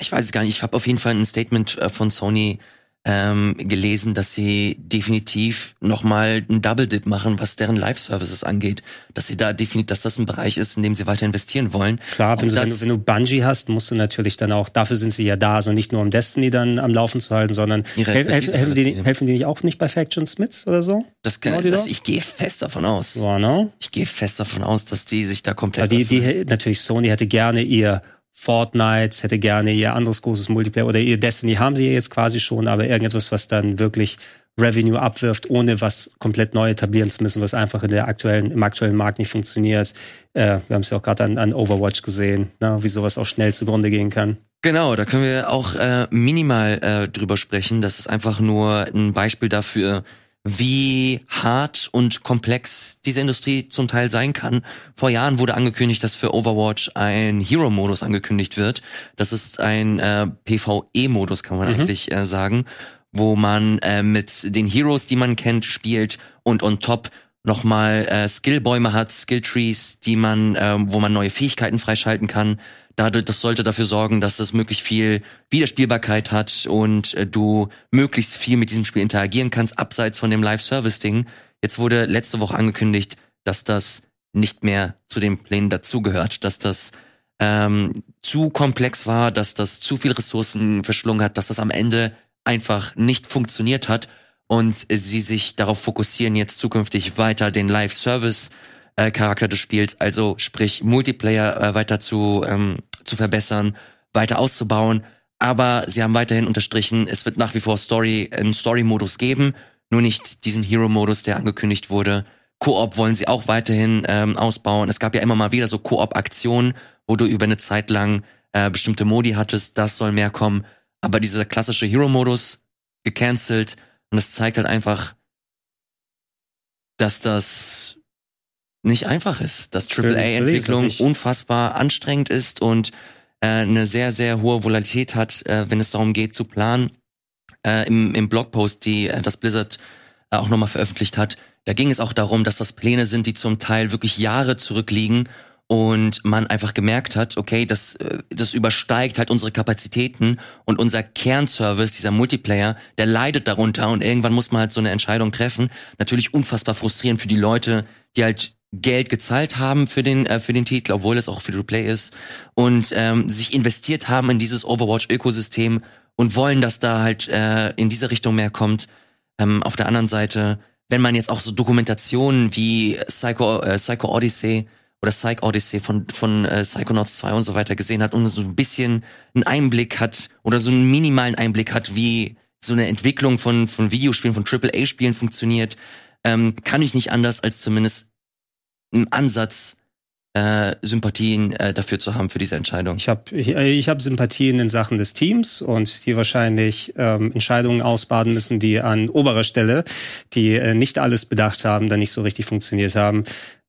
ich weiß es gar nicht, ich habe auf jeden Fall ein Statement äh, von Sony ähm, gelesen, dass sie definitiv nochmal einen Double Dip machen, was deren Live-Services angeht. Dass sie da definitiv, dass das ein Bereich ist, in dem sie weiter investieren wollen. Klar, wenn du, wenn, das- du, wenn du Bungie hast, musst du natürlich dann auch, dafür sind sie ja da, also nicht nur um Destiny dann am Laufen zu halten, sondern hel helfen, helfen, die, reduzieren. helfen die nicht auch nicht bei Factions mit oder so? Das kann, Naughty das, ich gehe fest davon aus. Ja, ne? Ich gehe fest davon aus, dass die sich da komplett. die, die, natürlich, Sony hätte gerne ihr Fortnite, hätte gerne ihr anderes großes Multiplayer oder ihr Destiny haben sie jetzt quasi schon, aber irgendetwas, was dann wirklich Revenue abwirft, ohne was komplett neu etablieren zu müssen, was einfach in der aktuellen, im aktuellen Markt nicht funktioniert. Äh, wir haben es ja auch gerade an, an Overwatch gesehen, ne, wie sowas auch schnell zugrunde gehen kann. Genau, da können wir auch äh, minimal äh, drüber sprechen. Das ist einfach nur ein Beispiel dafür, wie hart und komplex diese Industrie zum Teil sein kann. Vor Jahren wurde angekündigt, dass für Overwatch ein Hero-Modus angekündigt wird. Das ist ein äh, PvE-Modus, kann man Mhm. eigentlich äh, sagen, wo man äh, mit den Heroes, die man kennt, spielt und on top nochmal äh, Skillbäume hat, Skilltrees, die man, äh, wo man neue Fähigkeiten freischalten kann. Dadurch, das sollte dafür sorgen, dass es möglichst viel Wiederspielbarkeit hat und äh, du möglichst viel mit diesem Spiel interagieren kannst, abseits von dem Live-Service-Ding. Jetzt wurde letzte Woche angekündigt, dass das nicht mehr zu den Plänen dazugehört, dass das ähm, zu komplex war, dass das zu viel Ressourcen verschlungen hat, dass das am Ende einfach nicht funktioniert hat und sie sich darauf fokussieren, jetzt zukünftig weiter den Live-Service äh, Charakter des Spiels, also sprich Multiplayer äh, weiter zu, ähm, zu verbessern, weiter auszubauen. Aber sie haben weiterhin unterstrichen, es wird nach wie vor Story, einen Story-Modus geben, nur nicht diesen Hero-Modus, der angekündigt wurde. Koop wollen sie auch weiterhin ähm, ausbauen. Es gab ja immer mal wieder so Koop-Aktionen, wo du über eine Zeit lang äh, bestimmte Modi hattest. Das soll mehr kommen. Aber dieser klassische Hero-Modus gecancelt und das zeigt halt einfach, dass das nicht einfach ist, dass AAA-Entwicklung unfassbar anstrengend ist und äh, eine sehr, sehr hohe Volatilität hat, äh, wenn es darum geht zu planen. Äh, im, Im Blogpost, die äh, das Blizzard äh, auch nochmal veröffentlicht hat, da ging es auch darum, dass das Pläne sind, die zum Teil wirklich Jahre zurückliegen und man einfach gemerkt hat, okay, das, äh, das übersteigt halt unsere Kapazitäten und unser Kernservice, dieser Multiplayer, der leidet darunter und irgendwann muss man halt so eine Entscheidung treffen. Natürlich unfassbar frustrierend für die Leute, die halt Geld gezahlt haben für den äh, für den Titel, obwohl es auch Free-to-Play ist und ähm, sich investiert haben in dieses Overwatch-Ökosystem und wollen, dass da halt äh, in diese Richtung mehr kommt. Ähm, auf der anderen Seite, wenn man jetzt auch so Dokumentationen wie Psycho, äh, Psycho Odyssey oder Psych Odyssey von, von äh, Psychonauts 2 und so weiter gesehen hat und so ein bisschen einen Einblick hat oder so einen minimalen Einblick hat, wie so eine Entwicklung von, von Videospielen, von AAA-Spielen funktioniert, ähm, kann ich nicht anders als zumindest im Ansatz äh, Sympathien äh, dafür zu haben für diese Entscheidung. Ich habe ich, äh, ich hab Sympathien in Sachen des Teams und die wahrscheinlich ähm, Entscheidungen ausbaden müssen, die an oberer Stelle, die äh, nicht alles bedacht haben, dann nicht so richtig funktioniert haben.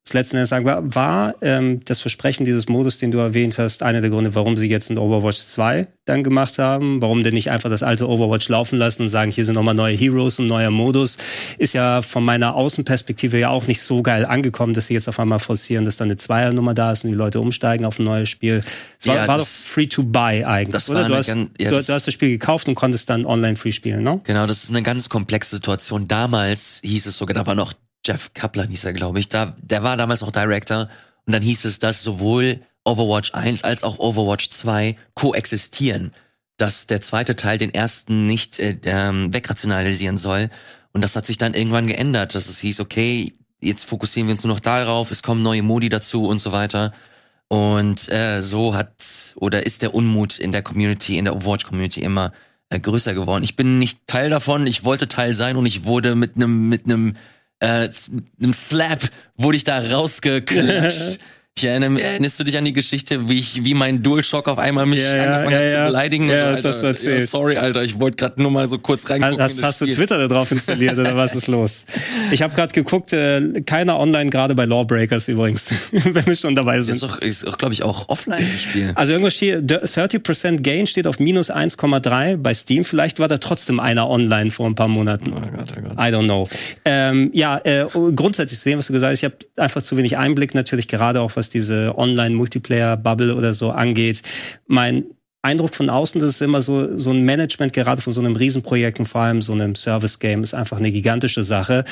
Das letzten Endes sagen wir, war ähm, das Versprechen dieses Modus, den du erwähnt hast, einer der Gründe, warum sie jetzt ein Overwatch 2 dann gemacht haben. Warum denn nicht einfach das alte Overwatch laufen lassen und sagen, hier sind nochmal neue Heroes und neuer Modus. Ist ja von meiner Außenperspektive ja auch nicht so geil angekommen, dass sie jetzt auf einmal forcieren, dass dann eine Zweiernummer da ist und die Leute umsteigen auf ein neues Spiel. Es war, Ja, war doch free to buy eigentlich, das oder? war Du hast, ganz- ja, du, das- du hast das Spiel gekauft und konntest dann online free spielen, ne? Genau, das ist eine ganz komplexe Situation. Damals hieß es sogar, da war noch Jeff Kaplan, hieß er, glaube ich. Da, der war damals noch Director. Und dann hieß es, dass sowohl Overwatch 1 als auch Overwatch 2 koexistieren. Dass der zweite Teil den ersten nicht äh, ähm, wegrationalisieren soll. Und das hat sich dann irgendwann geändert, dass es hieß, okay, jetzt fokussieren wir uns nur noch darauf, es kommen neue Modi dazu und so weiter. Und äh, so hat oder ist der Unmut in der Community, in der Overwatch-Community immer äh, größer geworden. Ich bin nicht Teil davon, ich wollte Teil sein und ich wurde mit einem mit einem äh, einem Slap wurde ich da rausgeklatscht. Ich erinnere, erinnerst du dich an die Geschichte, wie ich, wie mein DualShock auf einmal mich ja, angefangen ja, hat zu beleidigen? Ja, so, Alter, das ja, sorry, Alter, ich wollte gerade nur mal so kurz reingucken. Hast, hast du Twitter da drauf installiert oder was ist los? Ich habe gerade geguckt, äh, keiner online, gerade bei Lawbreakers übrigens, wenn wir schon dabei sind. Ist doch, ist doch glaube ich, auch offline Spiel. Also irgendwas steht, 30% Gain steht auf minus 1,3 bei Steam. Vielleicht war da trotzdem einer online vor ein paar Monaten. Oh Gott, oh Gott. I don't know. Ähm, ja, äh, grundsätzlich sehen, was du gesagt hast, ich habe einfach zu wenig Einblick natürlich, gerade auch was was diese Online-Multiplayer-Bubble oder so angeht. Mein Eindruck von außen, das ist immer so, so ein Management, gerade von so einem Riesenprojekt und vor allem so einem Service-Game, ist einfach eine gigantische Sache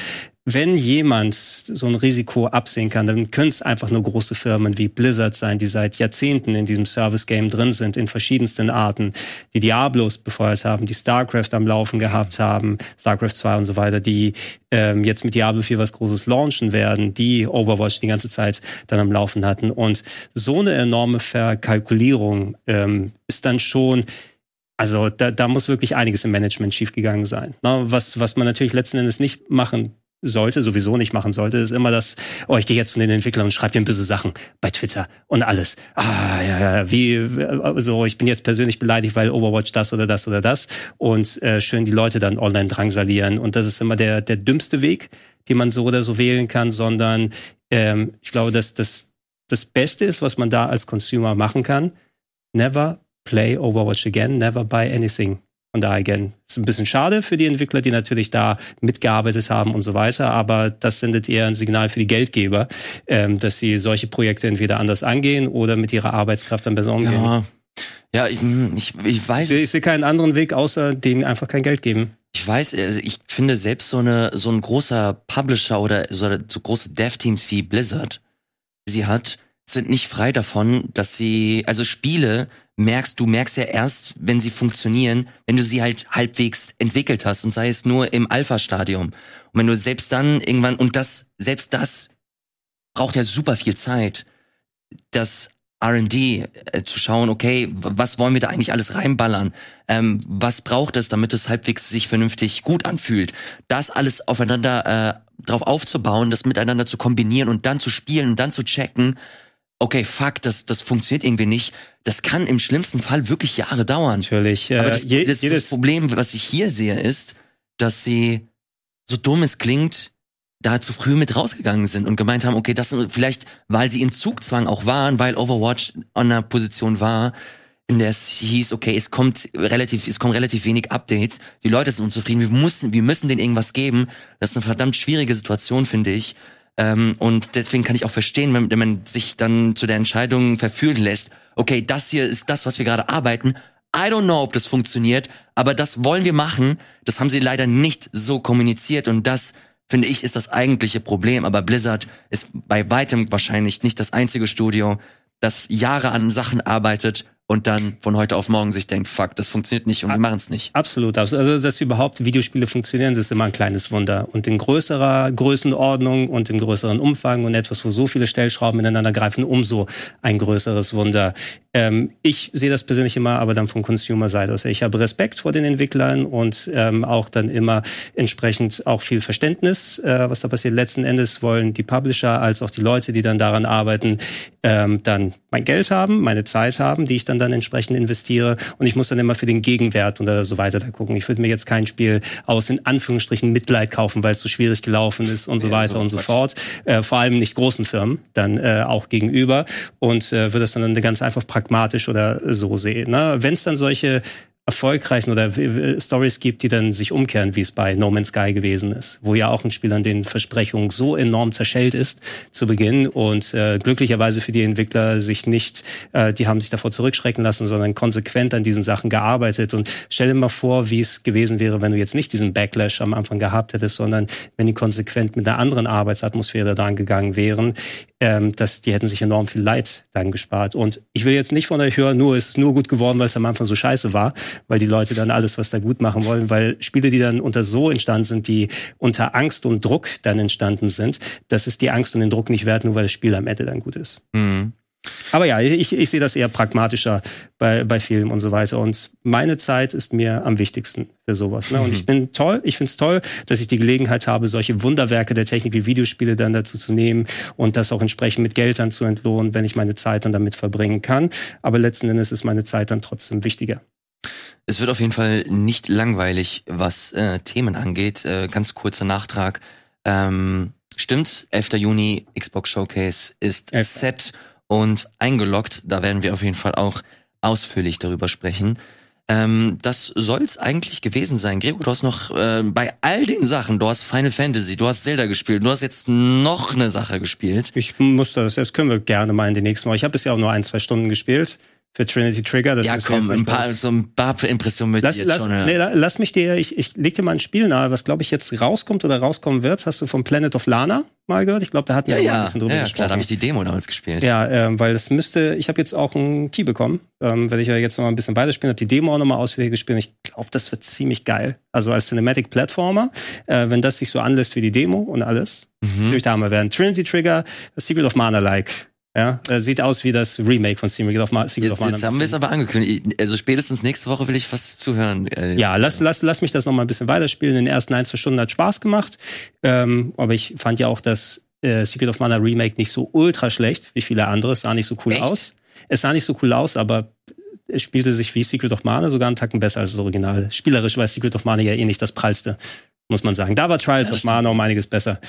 wenn jemand so ein Risiko absehen kann, dann können es einfach nur große Firmen wie Blizzard sein, die seit Jahrzehnten in diesem Service-Game drin sind, in verschiedensten Arten, die Diablos befeuert haben, die StarCraft am Laufen gehabt haben, StarCraft 2 und so weiter, die ähm, jetzt mit Diablo 4 was Großes launchen werden, die Overwatch die ganze Zeit dann am Laufen hatten. Und so eine enorme Verkalkulierung ähm, ist dann schon also da, da muss wirklich einiges im Management schiefgegangen sein. Na, was, was man natürlich letzten Endes nicht machen sollte, sowieso nicht machen sollte, ist immer das, oh, ich gehe jetzt zu den Entwicklern und schreibe denen böse Sachen bei Twitter und alles. Ah, ja, ja, wie, so, ich bin jetzt persönlich beleidigt, weil Overwatch das oder das oder das und äh, schön die Leute dann online drangsalieren und das ist immer der, der dümmste Weg, den man so oder so wählen kann, sondern ähm, ich glaube, dass das das Beste ist, was man da als Consumer machen kann. Never play Overwatch again, never buy anything von daher, again, ist ein bisschen schade für die Entwickler, die natürlich da mitgearbeitet haben und so weiter, aber das sendet eher ein Signal für die Geldgeber, ähm, dass sie solche Projekte entweder anders angehen oder mit ihrer Arbeitskraft dann besser umgehen. Ja, ja ich, ich, ich weiß. Ich, ich sehe keinen anderen Weg, außer denen einfach kein Geld geben. Ich weiß, also ich finde selbst so eine so ein großer Publisher oder so, so große Dev-Teams wie Blizzard, sie hat, sind nicht frei davon, dass sie, also Spiele merkst, du merkst ja erst, wenn sie funktionieren, wenn du sie halt halbwegs entwickelt hast und sei es nur im Alpha-Stadium. Und wenn du selbst dann irgendwann, und das, selbst das braucht ja super viel Zeit, das R&D äh, zu schauen, okay, was wollen wir da eigentlich alles reinballern? Ähm, was braucht es, damit es halbwegs sich vernünftig gut anfühlt? Das alles aufeinander äh, drauf aufzubauen, das miteinander zu kombinieren und dann zu spielen und dann zu checken, okay, fuck, das, das funktioniert irgendwie nicht. Das kann im schlimmsten Fall wirklich Jahre dauern. Natürlich. Äh, Aber das, je, das, das Problem, was ich hier sehe, ist, dass sie, so dumm es klingt, da zu früh mit rausgegangen sind und gemeint haben, okay, das vielleicht, weil sie in Zugzwang auch waren, weil Overwatch an einer Position war, in der es hieß, okay, es kommt relativ, es kommen relativ wenig Updates, die Leute sind unzufrieden, wir müssen, wir müssen denen irgendwas geben. Das ist eine verdammt schwierige Situation, finde ich. Ähm, und deswegen kann ich auch verstehen, wenn, wenn man sich dann zu der Entscheidung verführen lässt, okay, das hier ist das, was wir gerade arbeiten. I don't know, ob das funktioniert, aber das wollen wir machen. Das haben sie leider nicht so kommuniziert und das finde ich ist das eigentliche Problem. Aber Blizzard ist bei weitem wahrscheinlich nicht das einzige Studio, das Jahre an Sachen arbeitet und dann von heute auf morgen sich denkt, fuck, das funktioniert nicht und wir machen es nicht. Absolut. Also, dass überhaupt Videospiele funktionieren, das ist immer ein kleines Wunder. Und in größerer Größenordnung und in größeren Umfang und etwas, wo so viele Stellschrauben ineinander greifen, umso ein größeres Wunder. Ähm, ich sehe das persönlich immer, aber dann von Consumer-Seite aus. Ich habe Respekt vor den Entwicklern und ähm, auch dann immer entsprechend auch viel Verständnis, äh, was da passiert. Letzten Endes wollen die Publisher als auch die Leute, die dann daran arbeiten, ähm, dann mein Geld haben, meine Zeit haben, die ich dann dann entsprechend investiere und ich muss dann immer für den Gegenwert oder so weiter da gucken. Ich würde mir jetzt kein Spiel aus in Anführungsstrichen Mitleid kaufen, weil es so schwierig gelaufen ist und so ja, weiter so und so fort. Äh, vor allem nicht großen Firmen dann äh, auch gegenüber und äh, würde es dann ganz einfach pragmatisch oder so sehen. Ne? Wenn es dann solche erfolgreichen oder Stories gibt, die dann sich umkehren, wie es bei No Man's Sky gewesen ist, wo ja auch ein Spiel an den Versprechungen so enorm zerschellt ist zu Beginn und äh, glücklicherweise für die Entwickler sich nicht, äh, die haben sich davor zurückschrecken lassen, sondern konsequent an diesen Sachen gearbeitet und stell dir mal vor, wie es gewesen wäre, wenn du jetzt nicht diesen Backlash am Anfang gehabt hättest, sondern wenn die konsequent mit einer anderen Arbeitsatmosphäre dran gegangen wären, ähm, dass die hätten sich enorm viel Leid dann gespart. Und ich will jetzt nicht von euch hören, nur ist nur gut geworden, weil es am Anfang so scheiße war, weil die Leute dann alles, was da gut machen wollen, weil Spiele, die dann unter so entstanden sind, die unter Angst und Druck dann entstanden sind, das ist die Angst und den Druck nicht wert, nur weil das Spiel am Ende dann gut ist. Mhm. Aber ja, ich, ich sehe das eher pragmatischer bei, bei Filmen und so weiter. Und meine Zeit ist mir am wichtigsten für sowas. Ne? Und ich bin toll, ich finde es toll, dass ich die Gelegenheit habe, solche Wunderwerke der Technik wie Videospiele dann dazu zu nehmen und das auch entsprechend mit Geld dann zu entlohnen, wenn ich meine Zeit dann damit verbringen kann. Aber letzten Endes ist meine Zeit dann trotzdem wichtiger. Es wird auf jeden Fall nicht langweilig, was äh, Themen angeht. Äh, ganz kurzer Nachtrag. Ähm, stimmt, 11. Juni, Xbox Showcase ist Elf. set und eingeloggt. Da werden wir auf jeden Fall auch ausführlich darüber sprechen. Ähm, das soll's eigentlich gewesen sein. Gregor, du hast noch äh, bei all den Sachen, du hast Final Fantasy, du hast Zelda gespielt, du hast jetzt noch eine Sache gespielt. Ich muss das, das können wir gerne mal in den nächsten Mal. Ich habe bisher auch nur ein, zwei Stunden gespielt für Trinity Trigger. Das ja, komm, ein paar, so ein paar Impressionen möchte lass, ich jetzt lass, schon. Ja. Nee, lass mich dir, ich, ich leg dir mal ein Spiel nahe, was glaube ich jetzt rauskommt oder rauskommen wird. Hast du vom Planet of Lana mal gehört? Ich glaube, da hatten wir ja, ja, ein bisschen drüber ja, gesprochen. klar, da habe ich die Demo damals gespielt. Ja, äh, weil es müsste, ich habe jetzt auch einen Key bekommen, ähm, werde ich ja jetzt noch mal ein bisschen weiterspielen, habe die Demo auch noch mal ausführlich gespielt. Ich glaube, das wird ziemlich geil. Also als Cinematic Platformer, äh, wenn das sich so anlässt wie die Demo und alles. Mhm. Natürlich da haben wir werden Trinity Trigger, Secret of Mana-like ja, äh, sieht aus wie das Remake von Secret of, Ma Secret jetzt, of Mana. Jetzt haben wir es aber angekündigt. Also spätestens nächste Woche will ich was zuhören. Äh, ja, lass, lass, lass mich das noch mal ein bisschen weiterspielen. In den ersten ein, zwei Stunden hat Spaß gemacht. Ähm, aber ich fand ja auch das äh, Secret of Mana Remake nicht so ultra schlecht wie viele andere. Es sah nicht so cool Echt? aus. Es sah nicht so cool aus, aber es spielte sich wie Secret of Mana sogar einen Tacken besser als das Original. Spielerisch war Secret of Mana ja eh nicht das prallste muss man sagen. Da war Trials ja, of Mana um einiges besser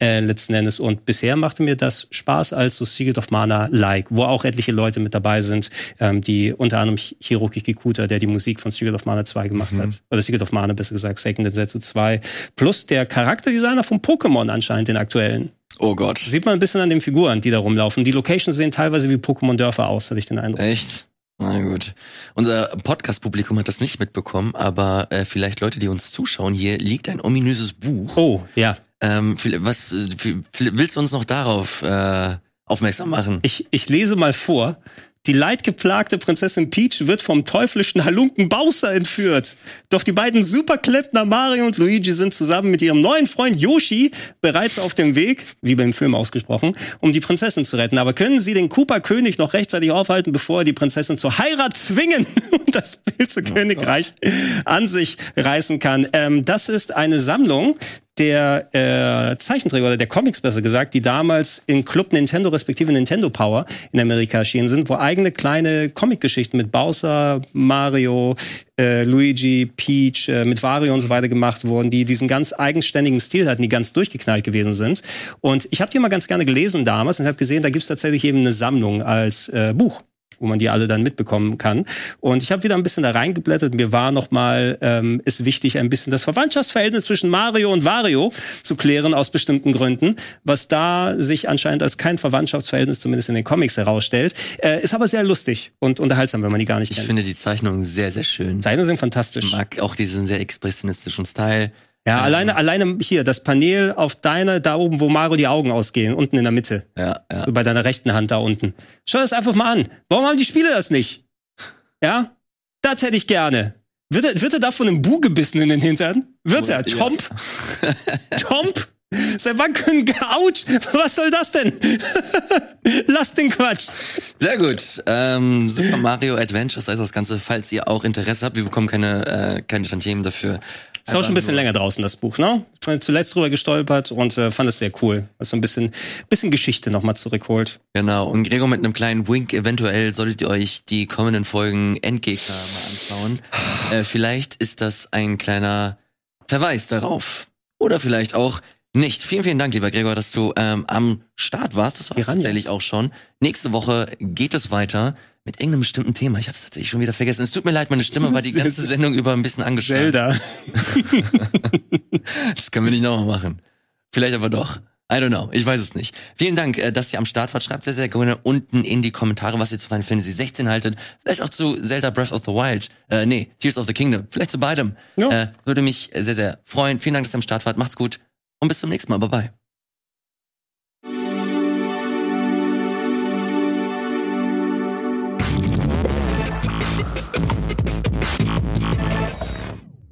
äh, letzten Endes. Und bisher machte mir das Spaß als so Secret of Mana-like, wo auch etliche Leute mit dabei sind, ähm, die unter anderem Hiroki Kikuta, der die Musik von Secret of Mana 2 gemacht mhm. hat. Oder Secret of Mana, besser gesagt, Second Densetsu 2. Plus der Charakterdesigner von Pokémon anscheinend, den aktuellen. Oh Gott. Sieht man ein bisschen an den Figuren, die da rumlaufen. Die Locations sehen teilweise wie Pokémon-Dörfer aus, hatte ich den Eindruck. Echt? Na gut. Unser Podcast-Publikum hat das nicht mitbekommen, aber äh, vielleicht Leute, die uns zuschauen, hier liegt ein ominöses Buch. Oh, ja. Ähm, was willst du uns noch darauf äh, aufmerksam machen? Ich, ich lese mal vor. Die leidgeplagte Prinzessin Peach wird vom teuflischen Halunken Bowser entführt. Doch die beiden Superkleppner Mario und Luigi sind zusammen mit ihrem neuen Freund Yoshi bereits auf dem Weg, wie beim Film ausgesprochen, um die Prinzessin zu retten. Aber können sie den Koopa-König noch rechtzeitig aufhalten, bevor er die Prinzessin zur Heirat zwingen und das Pilze Königreich oh an sich reißen kann? Ähm, das ist eine Sammlung, der äh, Zeichenträger oder der Comics besser gesagt, die damals in Club Nintendo respektive Nintendo Power in Amerika erschienen sind, wo eigene kleine Comicgeschichten mit Bowser, Mario, äh, Luigi, Peach, äh, mit Wario und so weiter gemacht wurden, die diesen ganz eigenständigen Stil hatten, die ganz durchgeknallt gewesen sind. Und ich habe die mal ganz gerne gelesen damals und habe gesehen, da gibt's tatsächlich eben eine Sammlung als äh, Buch wo man die alle dann mitbekommen kann. Und ich habe wieder ein bisschen da reingeblättert. Mir war nochmal, ähm, ist wichtig, ein bisschen das Verwandtschaftsverhältnis zwischen Mario und Wario zu klären aus bestimmten Gründen, was da sich anscheinend als kein Verwandtschaftsverhältnis zumindest in den Comics herausstellt. Äh, ist aber sehr lustig und unterhaltsam, wenn man die gar nicht ich kennt. Ich finde die Zeichnungen sehr, sehr schön. Zeichnungen sind fantastisch. Ich mag auch diesen sehr expressionistischen Style. Ja, ähm, alleine, alleine hier, das Panel auf deiner, da oben, wo Mario die Augen ausgehen, unten in der Mitte. Ja, ja. Bei deiner rechten Hand da unten. Schau das einfach mal an. Warum haben die Spiele das nicht? Ja? Das hätte ich gerne. Wird er, wird er da von einem Bu gebissen in den Hintern? Wird er? Chomp? Ja. Chomp? Seit wann können Autsch? Was soll das denn? Lass den Quatsch. Sehr gut. Ähm, Super Mario Adventures heißt das Ganze, falls ihr auch Interesse habt. Wir bekommen keine, äh, keine Tantiemen dafür. Ist auch schon ein bisschen länger draußen, das Buch, ne? Ich bin zuletzt drüber gestolpert und äh, fand es sehr cool. Was so ein bisschen, bisschen Geschichte nochmal zurückholt. Genau. Und Gregor mit einem kleinen Wink, eventuell solltet ihr euch die kommenden Folgen Endgegner mal anschauen. äh, vielleicht ist das ein kleiner Verweis darauf. Oder vielleicht auch, nicht. Vielen, vielen Dank, lieber Gregor, dass du ähm, am Start warst. Das war tatsächlich auch schon. Nächste Woche geht es weiter mit irgendeinem bestimmten Thema. Ich habe es tatsächlich schon wieder vergessen. Es tut mir leid, meine Stimme war die ganze Sendung über ein bisschen angeschlagen. Zelda. Das können wir nicht nochmal machen. Vielleicht aber doch. I don't know. Ich weiß es nicht. Vielen Dank, äh, dass ihr am Start wart. Schreibt sehr, sehr gerne unten in die Kommentare, was ihr zu Final Fantasy 16 haltet. Vielleicht auch zu Zelda Breath of the Wild. Äh, nee, Tears of the Kingdom. Vielleicht zu beidem. Ja. Äh, würde mich sehr, sehr freuen. Vielen Dank, dass ihr am Start wart. Macht's gut und bis zum nächsten Mal. Bye bye.